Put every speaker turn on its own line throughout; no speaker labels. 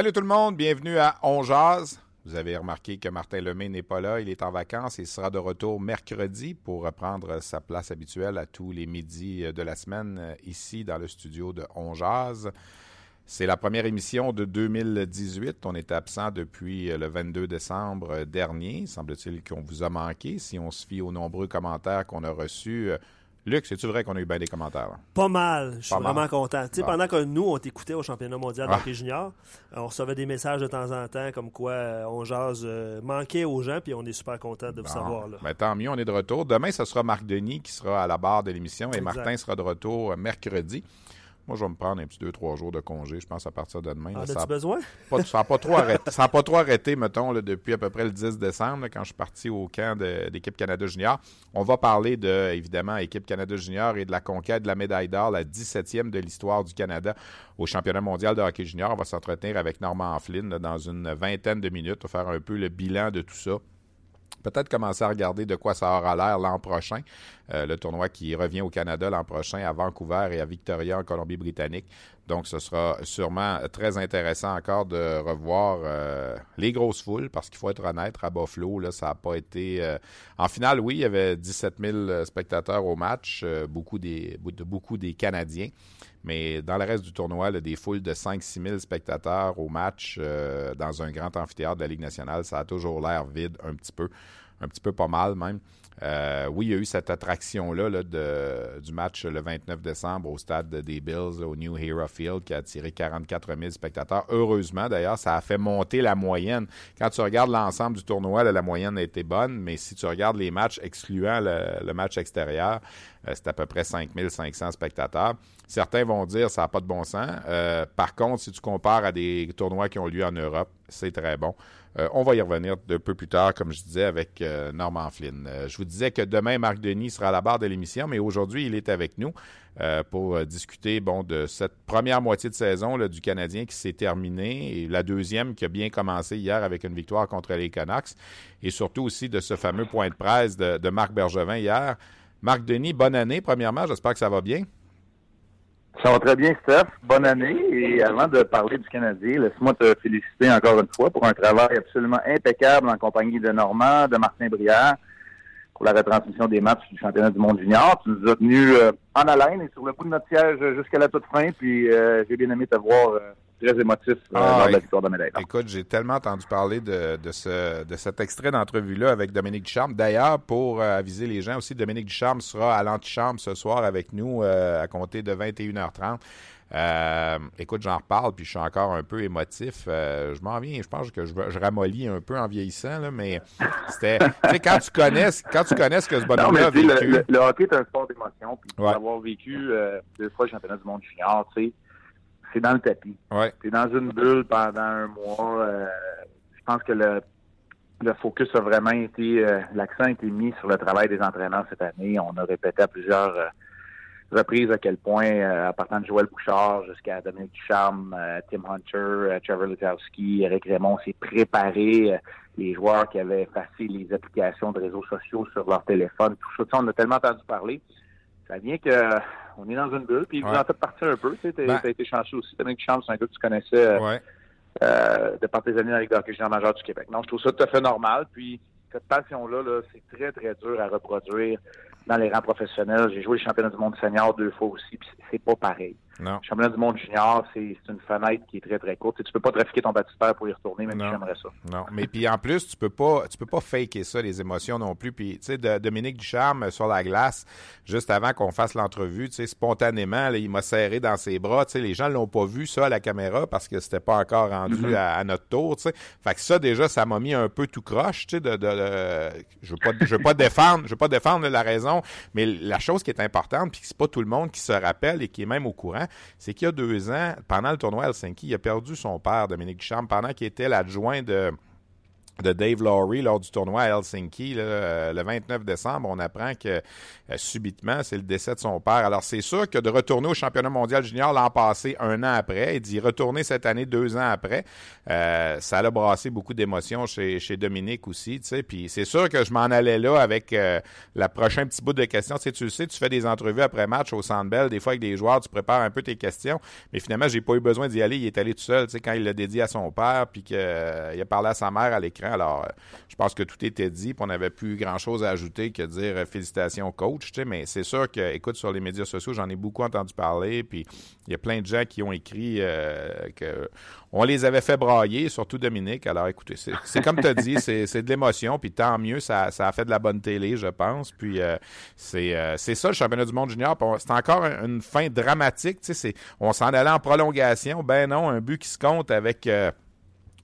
Salut tout le monde, bienvenue à On Jazz. Vous avez remarqué que Martin Lemay n'est pas là, il est en vacances et sera de retour mercredi pour reprendre sa place habituelle à tous les midis de la semaine ici dans le studio de On Jazz. C'est la première émission de 2018. On est absent depuis le 22 décembre dernier. Semble-t-il qu'on vous a manqué. Si on se fie aux nombreux commentaires qu'on a reçus, Luc, c'est-tu vrai qu'on a eu bien des commentaires?
Pas mal. Je suis vraiment content. Tu sais, Pendant que nous, on t'écoutait au championnat mondial de hockey junior, on recevait des messages de temps en temps comme quoi euh, on jase euh, manquait aux gens, puis on est super content de vous savoir. Là.
Ben, tant mieux, on est de retour. Demain, ce sera Marc Denis qui sera à la barre de l'émission et Martin sera de retour mercredi. Moi, je vais me prendre un petit deux, trois jours de congé, je pense, à partir de demain.
En as-tu besoin?
ça n'a pas, trop arrêté, ça pas trop arrêté, mettons, depuis à peu près le 10 décembre, quand je suis parti au camp d'équipe Canada Junior. On va parler de, évidemment, équipe Canada Junior et de la conquête de la médaille d'or, la 17e de l'histoire du Canada au championnat mondial de hockey junior. On va s'entretenir avec Normand Flynn dans une vingtaine de minutes pour faire un peu le bilan de tout ça peut-être commencer à regarder de quoi ça aura l'air l'an prochain. Euh, le tournoi qui revient au Canada l'an prochain à Vancouver et à Victoria en Colombie-Britannique. Donc, ce sera sûrement très intéressant encore de revoir euh, les grosses foules parce qu'il faut être honnête, à Buffalo, là, ça n'a pas été... Euh, en finale, oui, il y avait 17 000 spectateurs au match, beaucoup, des, beaucoup des Canadiens. Mais dans le reste du tournoi, des foules de 5-6 000 spectateurs au match euh, dans un grand amphithéâtre de la Ligue nationale, ça a toujours l'air vide un petit peu, un petit peu pas mal même. Euh, oui, il y a eu cette attraction-là du match le 29 décembre au stade des Bills, au New Hero Field, qui a attiré 44 000 spectateurs. Heureusement, d'ailleurs, ça a fait monter la moyenne. Quand tu regardes l'ensemble du tournoi, la moyenne a été bonne, mais si tu regardes les matchs excluant le, match extérieur, euh, c'est à peu près 5 500 spectateurs. Certains vont dire ça n'a pas de bon sens. Euh, par contre, si tu compares à des tournois qui ont lieu en Europe, c'est très bon. Euh, on va y revenir un peu plus tard, comme je disais, avec euh, Norman Flynn. Euh, je vous disais que demain, Marc Denis sera à la barre de l'émission, mais aujourd'hui, il est avec nous pour discuter de cette première moitié de saison du Canadien qui s'est terminée et la deuxième qui a bien commencé hier avec une victoire contre les Canucks et surtout aussi de ce fameux point de presse de Marc Bergevin hier. Marc Denis, bonne année, premièrement. J'espère que ça va bien.
Ça va très bien, Steph. Bonne année. Et avant de parler du Canadien, laisse-moi te féliciter encore une fois pour un travail absolument impeccable en compagnie de Normand, de Martin Brière, pour la retransmission des matchs du championnat du monde junior. Tu nous as tenus euh, en haleine et sur le bout de notre siège jusqu'à la toute fin. Puis euh, j'ai bien aimé te voir euh, très émotif euh, ah, lors de la victoire de médaille.
Écoute, j'ai tellement entendu parler de, de, ce, de cet extrait d'entrevue-là avec Dominique Ducharme. D'ailleurs, pour euh, aviser les gens aussi, Dominique Ducharme sera à l'antichambre ce soir avec nous euh, à compter de 21h30. écoute, j'en reparle, puis je suis encore un peu émotif. je m'en viens, je pense que je, je, ramollis un peu en vieillissant, là, mais c'était. tu sais, quand tu connais, quand tu connais ce que ce bonhomme-là a vécu.
Le, le, hockey est un sport d'émotion, puis pour avoir vécu deux fois le championnat du monde junior, tu sais c'est dans le tapis.
Ouais.
Tu dans une bulle pendant un mois. Euh, je pense que le, le focus a vraiment été, euh, l'accent a été mis sur le travail des entraîneurs cette année. On a répété à plusieurs euh, reprises à quel point, à partant de Joël Bouchard jusqu'à Dominique Ducharme, Tim Hunter, Trevor Lutowski, Eric Raymond s'est préparé. les joueurs qui avaient effacé les applications de réseaux sociaux sur leur téléphone, tout ça, on a tellement entendu parler ça vient que on est dans une bulle, puis vous en faites partir un peu. Tu sais, ben, as été chanceux aussi. Dominique Chambre, c'est un gars que tu connaissais euh, euh, de par tes années avec le hockey majeur du Québec. Non, je trouve ça tout à fait normal. Puis cette passion-là, -là, c'est très, très dur à reproduire dans les rangs professionnels. J'ai joué le championnat du monde senior deux fois aussi, puis c'est pas pareil. Le championnat du monde junior, c'est une fenêtre qui est très, très courte. Tu tu peux pas trafiquer ton baptistère pour y retourner, même si j'aimerais ça.
Non, mais puis en plus, tu peux pas tu peux pas faker ça, les émotions non plus. Puis, tu sais, Dominique Ducharme sur la glace, juste avant qu'on fasse l'entrevue, tu sais, spontanément, il m'a serré dans ses bras. Tu sais, les gens l'ont pas vu, ça, à la caméra, parce que c'était pas encore rendu mm-hmm. à, notre tour, tu sais. Fait que ça, déjà, ça m'a mis un peu tout croche, tu sais, de, de, je veux pas, je veux pas défendre, je veux pas défendre la raison, mais la chose qui est importante, puis c'est pas tout le monde qui se rappelle et qui est même au courant, c'est qu'il y a deux ans, pendant le tournoi Helsinki, il a perdu son père, Dominique Ducharme, pendant qu'il était l'adjoint de de Dave Lowry lors du tournoi à Helsinki euh, le 29 décembre. On apprend que euh, subitement, c'est le décès de son père. Alors, c'est sûr que de retourner au championnat mondial junior l'an passé, un an après, et d'y retourner cette année, deux ans après, euh, ça a brassé beaucoup d'émotions chez, chez Dominique aussi. Tu sais. Puis c'est sûr que je m'en allais là avec la prochaine petit bout de questions. Tu, sais, tu sais, tu fais des entrevues après match au Centre Bell, des fois avec des joueurs, tu prépares un peu tes questions. Mais finalement, j'ai pas eu besoin d'y aller. Il est allé tout seul, tu sais, quand il l'a dédié à son père, puis qu'il a parlé à sa mère à l'écran. Alors, euh, je pense que tout était dit, puis on n'avait plus grand-chose à ajouter que dire euh, félicitations coach, mais c'est sûr que, écoute, sur les médias sociaux, j'en ai beaucoup entendu parler, puis il y a plein de gens qui ont écrit euh, que on les avait fait brailler, surtout Dominique. Alors, écoutez, c'est comme tu as dit, c'est de l'émotion, puis tant mieux, ça, a fait de la bonne télé, je pense. Puis c'est ça, le championnat du monde junior. C'est encore une fin dramatique. On s'en allait en prolongation. Ben non, un but qui se compte avec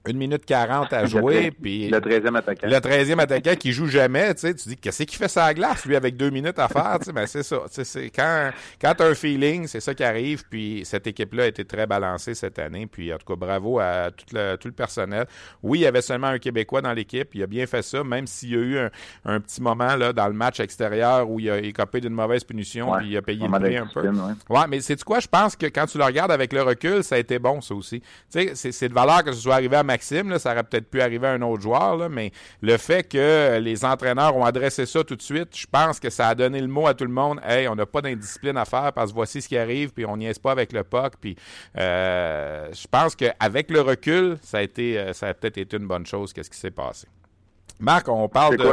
une minute 40 à jouer. puis
le 13e attaquant.
Le 13e attaquant qui joue jamais, tu sais, tu dis, qu'est-ce qu'il fait ça à glace, lui, avec deux minutes à faire, tu sais, ben, c'est ça. C'est quand, quand tu as un feeling, c'est ça qui arrive, puis cette équipe-là a été très balancée cette année, puis en tout cas, bravo à tout le, tout le personnel. Oui, il y avait seulement un Québécois dans l'équipe, il a bien fait ça, même s'il y a eu un, petit moment, là, dans le match extérieur où il a écopé d'une mauvaise punition, puis il a payé le prix un peu. Ouais, mais c'est quoi, je pense que quand tu le regardes avec le recul, ça a été bon, ça aussi. Tu sais, c'est de valeur que ce soit arrivé à Maxime, ça aurait peut-être pu arriver à un autre joueur, mais le fait que les entraîneurs ont adressé ça tout de suite, je pense que ça a donné le mot à tout le monde. Hey, on n'a pas d'indiscipline à faire parce que voici ce qui arrive, puis on n'y est pas avec le puck. Puis euh, je pense qu'avec le recul, ça a été, euh, ça a peut-être été une bonne chose. Qu'est-ce qui s'est passé? Marc, on parle de.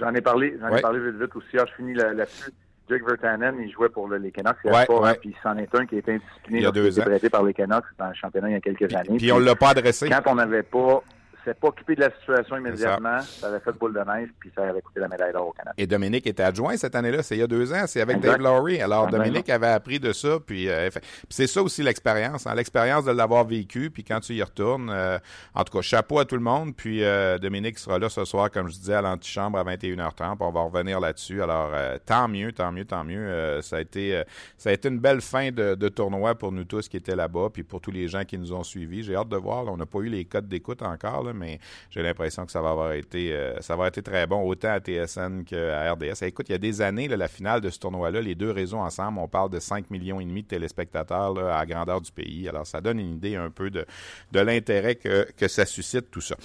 J'en ai parlé, j'en ai parlé vite, vite aussi. Ah, je finis là-dessus. Jake Vertanen, il jouait pour les Canucks. Il ouais, pas, puis c'en est un qui a été indiscipliné. Il y a deux ans. par les Canucks dans le championnat il y a quelques années.
Puis, on ne l'a pas adressé.
Quand on n'avait pas s'est pas occupé de la situation immédiatement. Ça. avait fait boule de neige, puis ça avait coûté la médaille d'or au Canada.
Et Dominique était adjoint cette année-là, c'est il y a deux ans, c'est avec Dave Lowry. Alors, Dominique avait appris de ça, puis, euh, c'est ça aussi l'expérience, hein, l'expérience de l'avoir vécu, puis quand tu y retournes, euh, en tout cas, chapeau à tout le monde, puis euh, Dominique sera là ce soir, comme je disais, à l'antichambre à 21h30, on va revenir là-dessus. Alors, tant mieux, tant mieux, tant mieux. ça, a été, ça a été une belle fin de, tournoi pour nous tous qui étaient là-bas, puis pour tous les gens qui nous ont suivis. J'ai hâte de voir, on n'a pas eu les codes d'écoute encore, là, mais j'ai l'impression que ça va avoir été euh, ça va être très bon autant à TSN qu'à RDS. écoute, il y a des années, la finale de ce tournoi-là, les deux réseaux ensemble, on parle de 5 millions et demi de téléspectateurs à la grandeur du pays. Alors, ça donne une idée un peu de, l'intérêt que, que ça suscite tout ça.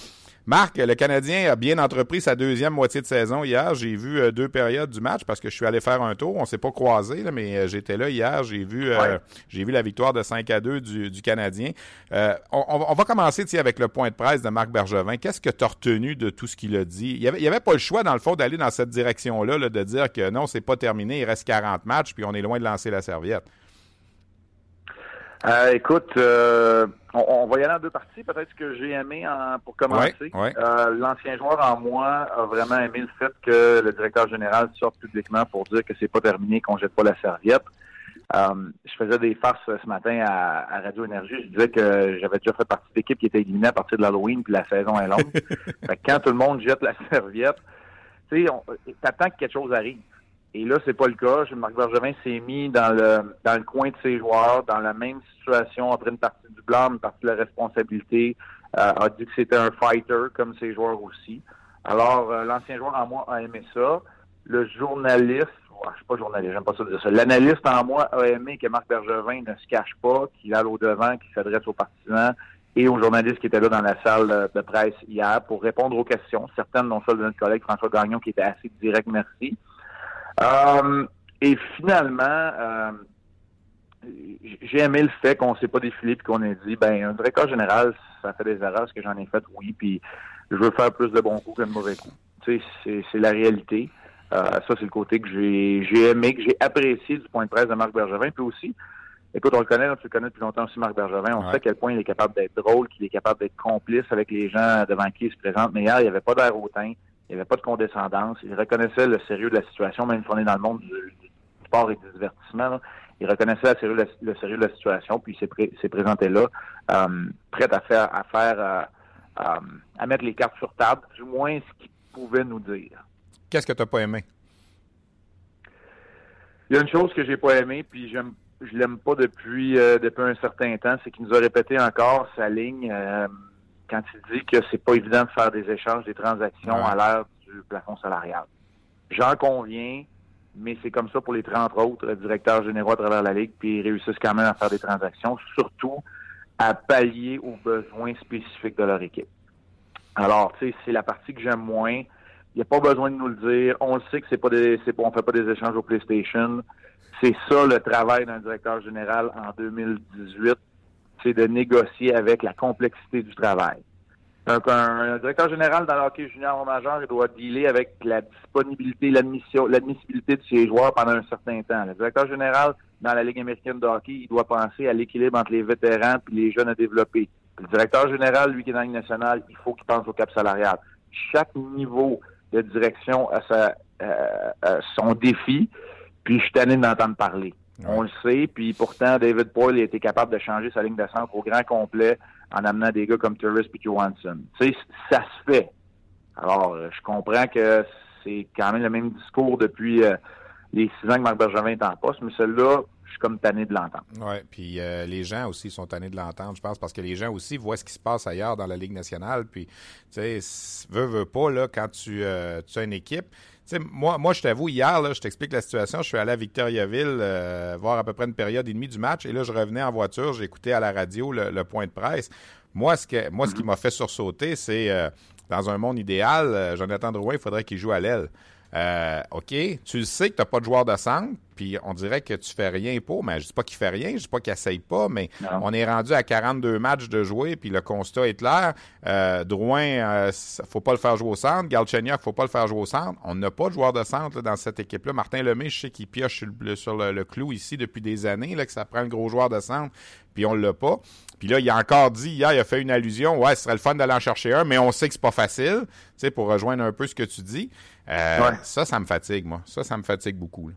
Marc, le Canadien a bien entrepris sa deuxième moitié de saison hier. J'ai vu euh, deux périodes du match parce que je suis allé faire un tour. On s'est pas croisé, mais euh, j'étais là hier. J'ai vu, euh, j'ai vu la victoire de 5 à 2 du, Canadien. On, va commencer avec le point de presse de Marc Bergevin. Qu'est-ce que tu as retenu de tout ce qu'il a dit? Il n'y avait, avait, pas le choix, dans le fond, d'aller dans cette direction-là, là, de dire que non, c'est pas terminé, il reste 40 matchs, puis on est loin de lancer la serviette.
Euh, écoute, euh, on, va y aller en deux parties. Peut-être que j'ai aimé pour commencer. Euh, l'ancien joueur en moi a vraiment aimé le fait que le directeur général sorte publiquement pour dire que c'est pas terminé, qu'on jette pas la serviette. je faisais des farces ce matin à, Radio Énergie. Je disais que j'avais déjà fait partie d'équipe qui était éliminée à partir de l'Halloween, puis la saison est longue. quand tout le monde jette la serviette, tu sais, t'attends que quelque chose arrive. Et là, c'est pas le cas. Marc Bergevin s'est mis dans le dans le coin de ses joueurs, dans la même situation, entre une partie du blanc, une partie de la responsabilité. Euh, a dit que c'était un fighter comme ses joueurs aussi. Alors, euh, l'ancien joueur en moi a aimé ça. Le journaliste, je suis pas journaliste, j'aime pas ça dire ça. L'analyste en moi a aimé que Marc Bergevin ne se cache pas, qu'il aille au devant, qu'il s'adresse aux partisans et aux journalistes qui étaient là dans la salle de presse hier pour répondre aux questions. Certaines, dont celle de notre collègue François Gagnon, qui était assez direct, merci. Euh, et finalement, euh, j'ai aimé le fait qu'on ne s'est pas défilé et qu'on ait dit, ben, un directeur général, ça fait des erreurs, ce que j'en ai fait, oui, puis je veux faire plus de bons coups que de mauvais coups. Tu sais, c'est la réalité. Euh, ça, c'est le côté que j'ai aimé, que j'ai apprécié du point de presse de Marc Bergevin. Puis aussi, Écoute, on le connaît, tu le connais depuis longtemps aussi, Marc Bergevin. On sait à quel point il est capable d'être drôle, qu'il est capable d'être complice avec les gens devant qui il se présente. Mais hier, il n'y avait pas d'air hautain, il n'y avait pas de condescendance. Il reconnaissait le sérieux de la situation, même si on est dans le monde du, sport et du divertissement. Il reconnaissait le sérieux, le sérieux de la situation, puis il s'est, présenté là, euh, prêt à faire, à faire, euh, euh, à mettre les cartes sur table, du moins ce qu'il pouvait nous dire.
Qu'est-ce que tu n'as pas aimé?
Il y a une chose que j'ai pas aimé, puis j'aime je l'aime pas depuis euh, depuis un certain temps, c'est qu'il nous a répété encore sa ligne euh, quand il dit que c'est pas évident de faire des échanges, des transactions à l'heure du plafond salarial. J'en conviens, mais c'est comme ça pour les 30 autres directeurs généraux à travers la Ligue, puis ils réussissent quand même à faire des transactions, surtout à pallier aux besoins spécifiques de leur équipe. Alors, tu sais, c'est la partie que j'aime moins. Il n'y a pas besoin de nous le dire. On le sait que c'est pas des, c'est on fait pas des échanges au PlayStation. C'est ça le travail d'un directeur général en 2018, c'est de négocier avec la complexité du travail. Donc, un, directeur général dans l'hockey junior ou majeur, il doit dealer avec la disponibilité, l'admissibilité de ses joueurs pendant un certain temps. Le directeur général dans la Ligue américaine de hockey, il doit penser à l'équilibre entre les vétérans et les jeunes à développer. Le directeur général, lui qui est dans la Ligue nationale, il faut qu'il pense au cap salarial. Chaque niveau de direction a sa, euh, son défi. Puis je suis tanné d'entendre parler. On le sait, puis pourtant, David Boyle a été capable de changer sa ligne de centre au grand complet en amenant des gars comme Turris et Johansson. Tu sais, ça se fait. Alors, euh, je comprends que c'est quand même le même discours depuis euh, les six ans que Marc Bergevin est en poste, mais celui-là, je suis comme tanné de l'entendre.
Oui, puis euh, les gens aussi sont tannés de l'entendre, je pense, parce que les gens aussi voient ce qui se passe ailleurs dans la Ligue nationale. Puis, tu sais, veux, veux pas, là, quand tu, tu as une équipe, moi, moi, je t'avoue, hier, là, je t'explique la situation. Je suis allé à Victoriaville euh, voir à peu près une période et demie du match. Et là, je revenais en voiture, j'écoutais à la radio le, point de presse. Moi, ce, que, moi, ce qui mm-hmm. m'a fait sursauter, c'est euh, dans un monde idéal, euh, Jonathan Drouin, il faudrait qu'il joue à l'aile. OK, tu sais que tu n'as pas de joueur de centre, puis on dirait que tu fais rien pour, mais je dis pas qu'il fait rien, je dis pas qu'il essaye pas, mais on est rendu à 42 matchs de jouer, puis le constat est clair. Euh, Drouin, euh, faut pas le faire jouer au centre. Galchenyuk, faut pas le faire jouer au centre. On n'a pas de joueur de centre dans cette équipe-là. Martin Lemay, je sais qu'il pioche sur, le, clou ici depuis des années, là, que ça prend un gros joueur de centre, puis on l'a pas. Puis là, il a encore dit, hier, il a fait une allusion, ouais, ce serait le fun d'aller en chercher un, mais on sait que c'est pas facile, tu sais, pour rejoindre un peu ce que tu dis. Euh, ça, ça me fatigue, moi. Ça, ça me fatigue beaucoup.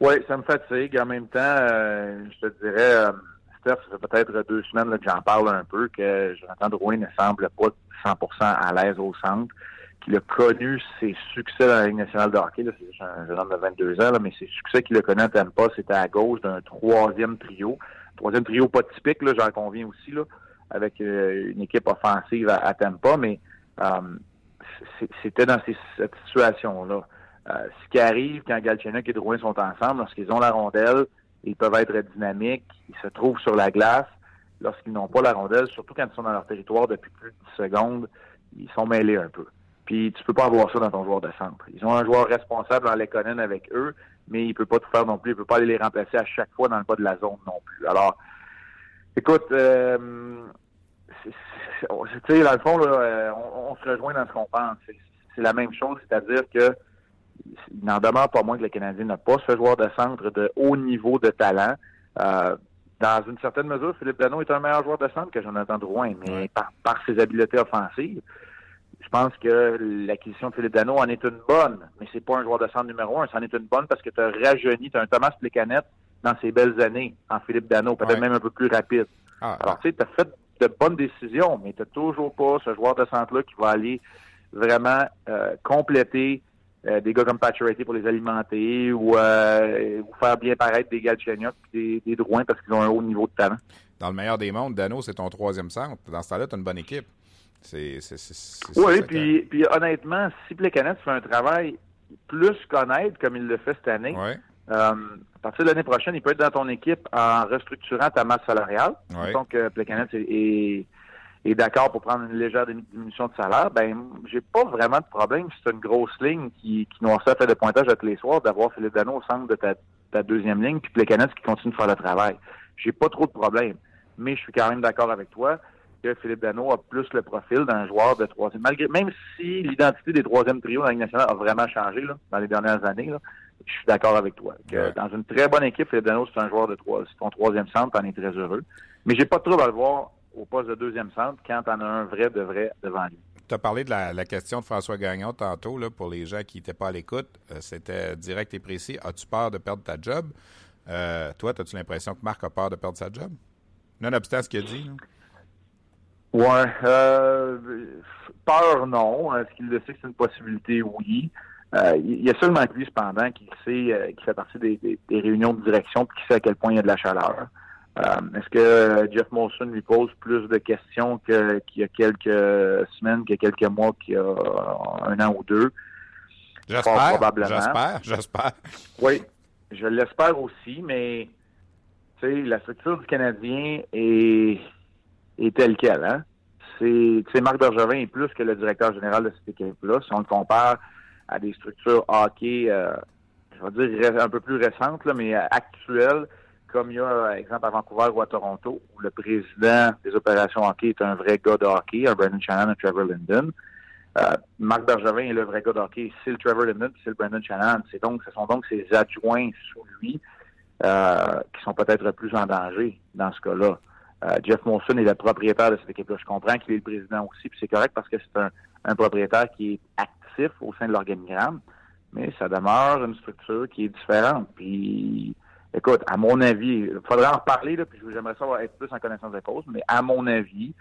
Oui, ça me fatigue. En même temps, euh, je te dirais, euh, Steph, ça fait peut-être deux semaines que j'en parle un peu, que Jonathan Drouin ne semble pas 100% à l'aise au centre, qu'il a connu ses succès dans la Ligue nationale de hockey. C'est un jeune homme de 22 ans, mais ses succès qu'il a connus à Tampa, c'était à gauche d'un troisième trio. Troisième trio pas typique, j'en conviens aussi, là, avec une équipe offensive à, Tampa, mais c'était dans cette situation-là. Euh, ce qui arrive quand Galchenyuk et Drouin sont ensemble, lorsqu'ils ont la rondelle, ils peuvent être dynamiques, ils se trouvent sur la glace. Lorsqu'ils n'ont pas la rondelle, surtout quand ils sont dans leur territoire depuis plus de 10 secondes, ils sont mêlés un peu. Puis tu peux pas avoir ça dans ton joueur de centre. Ils ont un joueur responsable en Lekonen avec eux, mais il peut pas tout faire non plus. Il peut pas aller les remplacer à chaque fois dans le bas de la zone non plus. Alors, écoute, euh, tu sais, dans le fond, là, euh, on, on, se rejoint dans ce qu'on pense. C'est la même chose, c'est-à-dire que il n'en demeure pas moins que le Canadien n'a pas ce joueur de centre de haut niveau de talent. Euh, dans une certaine mesure, Philippe Dano est un meilleur joueur de centre que Jonathan Drouin, mais par, ses habiletés offensives, je pense que l'acquisition de Philippe Dano en est une bonne, mais c'est pas un joueur de centre numéro un. C'en est une bonne parce que tu as rajeuni, tu as un Thomas Plecanet dans ses belles années en Philippe Dano, peut-être même un peu plus rapide. Ah, Alors, tu sais, tu as fait de bonnes décisions, mais tu n'as toujours pas ce joueur de centre-là qui va aller vraiment euh, compléter euh, des gars comme Pacioretty pour les alimenter ou, euh, faire bien paraître des Galchenyuk et des, des Drouins parce qu'ils ont un haut niveau de talent.
Dans le meilleur des mondes, Dano, c'est ton troisième centre. Dans ce temps-là, tu as une bonne équipe. C'est,
oui, puis, puis honnêtement, si Plekanec fait un travail plus qu'honnête, comme il le fait cette année, euh, à partir de l'année prochaine, il peut être dans ton équipe en restructurant ta masse salariale. Donc, Plekanec est est d'accord pour prendre une légère diminution de salaire, ben j'ai pas vraiment de problème si c'est une grosse ligne qui, qui nous a fait de pointage à tous les soirs, d'avoir Philippe Dano au centre de ta, ta deuxième ligne, puis Plekanec qui continue de faire le travail. J'ai pas trop de problème. Mais je suis quand même d'accord avec toi que Philippe Dano a plus le profil d'un joueur de troisième. Malgré, même si l'identité des troisièmes trios dans la Ligue nationale a vraiment changé là, dans les dernières années, là, je suis d'accord avec toi. Que Dans une très bonne équipe, Philippe Dano, c'est un joueur de trois. Ton troisième centre, t'en es très heureux. Mais j'ai pas de trouble à le voir au poste de deuxième centre quand t'en as un vrai de vrai devant lui.
Tu as parlé de la, question de François Gagnon tantôt, là, pour les gens qui n'étaient pas à l'écoute. Euh, c'était direct et précis. As-tu peur de perdre ta job? Euh, toi, as-tu l'impression que Marc a peur de perdre sa job? Nonobstant ce qu'il a dit.
Oui. Euh, peur, non. Est-ce qu'il le sait que c'est une possibilité? Oui. Euh, il y a seulement lui, cependant, qui sait, euh, qui fait partie des, réunions de direction puis qui sait à quel point il y a de la chaleur. Euh, est-ce que Jeff Molson lui pose plus de questions qu'il y a quelques semaines, qu'il y a quelques mois, qu'il y a un an ou deux?
J'espère. J'espère. J'espère.
Oui, je l'espère aussi, mais tu sais, la structure du Canadien est, est telle qu'elle. Hein? C'est Marc Bergevin est plus que le directeur général de cette équipe-là. Si on le compare à des structures hockey, euh, je vais dire un peu plus récentes, là, mais actuelles, comme il y a, par exemple, à Vancouver ou à Toronto, où le président des opérations hockey est un vrai gars de hockey, un Brandon Shannon, un Trevor Linden. Euh, Marc Bergevin est le vrai gars de hockey, c'est le Trevor Linden, c'est le Brandon Shannon. C'est donc, ce sont donc ses adjoints sous lui euh, qui sont peut-être plus en danger dans ce cas-là. Euh, Jeff Monson est le propriétaire de cette équipe-là. Je comprends qu'il est le président aussi, puis c'est correct parce que c'est un, un propriétaire qui est actif au sein de l'organigramme, mais ça demeure une structure qui est différente. Puis, écoute, à mon avis, il faudrait en reparler, là, puis j'aimerais savoir être plus en connaissance de cause, mais à mon avis,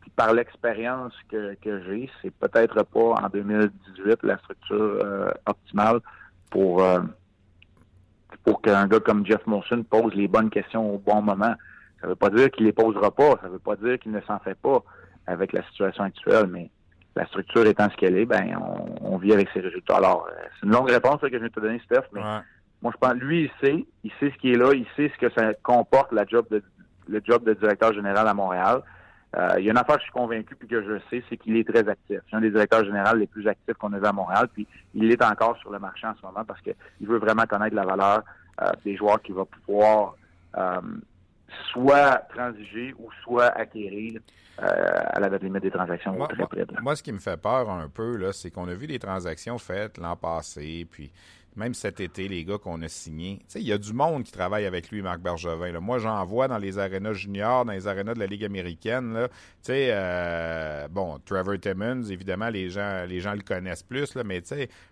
puis par l'expérience que, j'ai, c'est peut-être pas en 2018 la structure euh, optimale pour euh, pour qu'un gars comme Jeff Monson pose les bonnes questions au bon moment. Ça ne veut pas dire qu'il les posera pas, ça ne veut pas dire qu'il ne s'en fait pas avec la situation actuelle, mais la structure étant ce qu'elle est, ben on, vit avec ses résultats. Alors, euh, c'est une longue réponse que je viens de te donner, Steph, mais moi je pense lui, il sait, il sait ce qui est là, il sait ce que ça comporte la job de le job de directeur général à Montréal. Euh, il y a une affaire que je suis convaincu puis que je sais, c'est qu'il est très actif. C'est un des directeurs généraux les plus actifs qu'on a vu à Montréal, puis il est encore sur le marché en ce moment parce qu'il veut vraiment connaître la valeur euh, des joueurs qu'il va pouvoir soit transiger ou soit acquérir euh, à la date limite des transactions
moi,
très près.
Moi, ce qui me fait peur un peu, là, c'est qu'on a vu des transactions faites l'an passé, puis même cet été, les gars qu'on a signés. Il y a du monde qui travaille avec lui, Marc Bergevin. Là. Moi, j'en vois dans les arénas juniors, dans les arénas de la Ligue américaine. Tu sais, euh, bon, Trevor Timmons, évidemment, les gens, les gens le connaissent plus, là, mais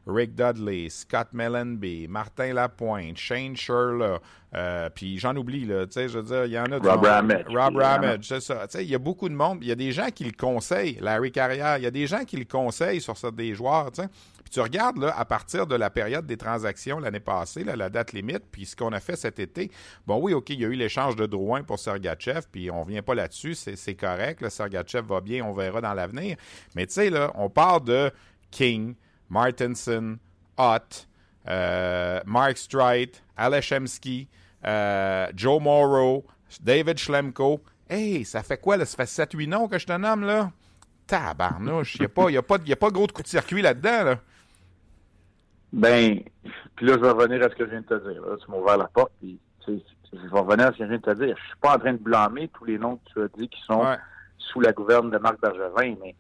Rick Dudley, Scott Mellenby, Martin Lapointe, Shane Sherla, euh, puis j'en oublie, là, tu sais, je veux dire, il y en a...
Rob Ramage.
Rob Ramage, c'est ça. Il y a beaucoup de monde. Il y a des gens qui le conseillent, Larry Carrière. Il y a des gens qui le conseillent sur ça, des joueurs, tu sais tu regardes là, à partir de la période des transactions l'année passée, la date limite, puis ce qu'on a fait cet été, bon oui, OK, il y a eu l'échange de Drouin pour Sergachev, puis on vient pas là-dessus, c'est correct, le Sergachev va bien, on verra dans l'avenir. Mais tu sais, là, on parle de King, Martinson, Ott, euh, Mark Streit, Aleshemski, euh, Joe Morrow, David Schlemko. Hey, ça fait quoi, là? Ça fait 7-8 noms que je te nomme, là? Tabarnouche, il n'y a, a, pas, pas gros de coup de circuit là-dedans, là.
Ben, puis là, je vais revenir à ce que je viens de te dire. tu m'as ouvert la porte, puis je vais revenir à ce que je viens de te dire. Je suis pas en train de blâmer tous les noms que tu as dit qui sont sous la gouverne de Marc Bergevin, mais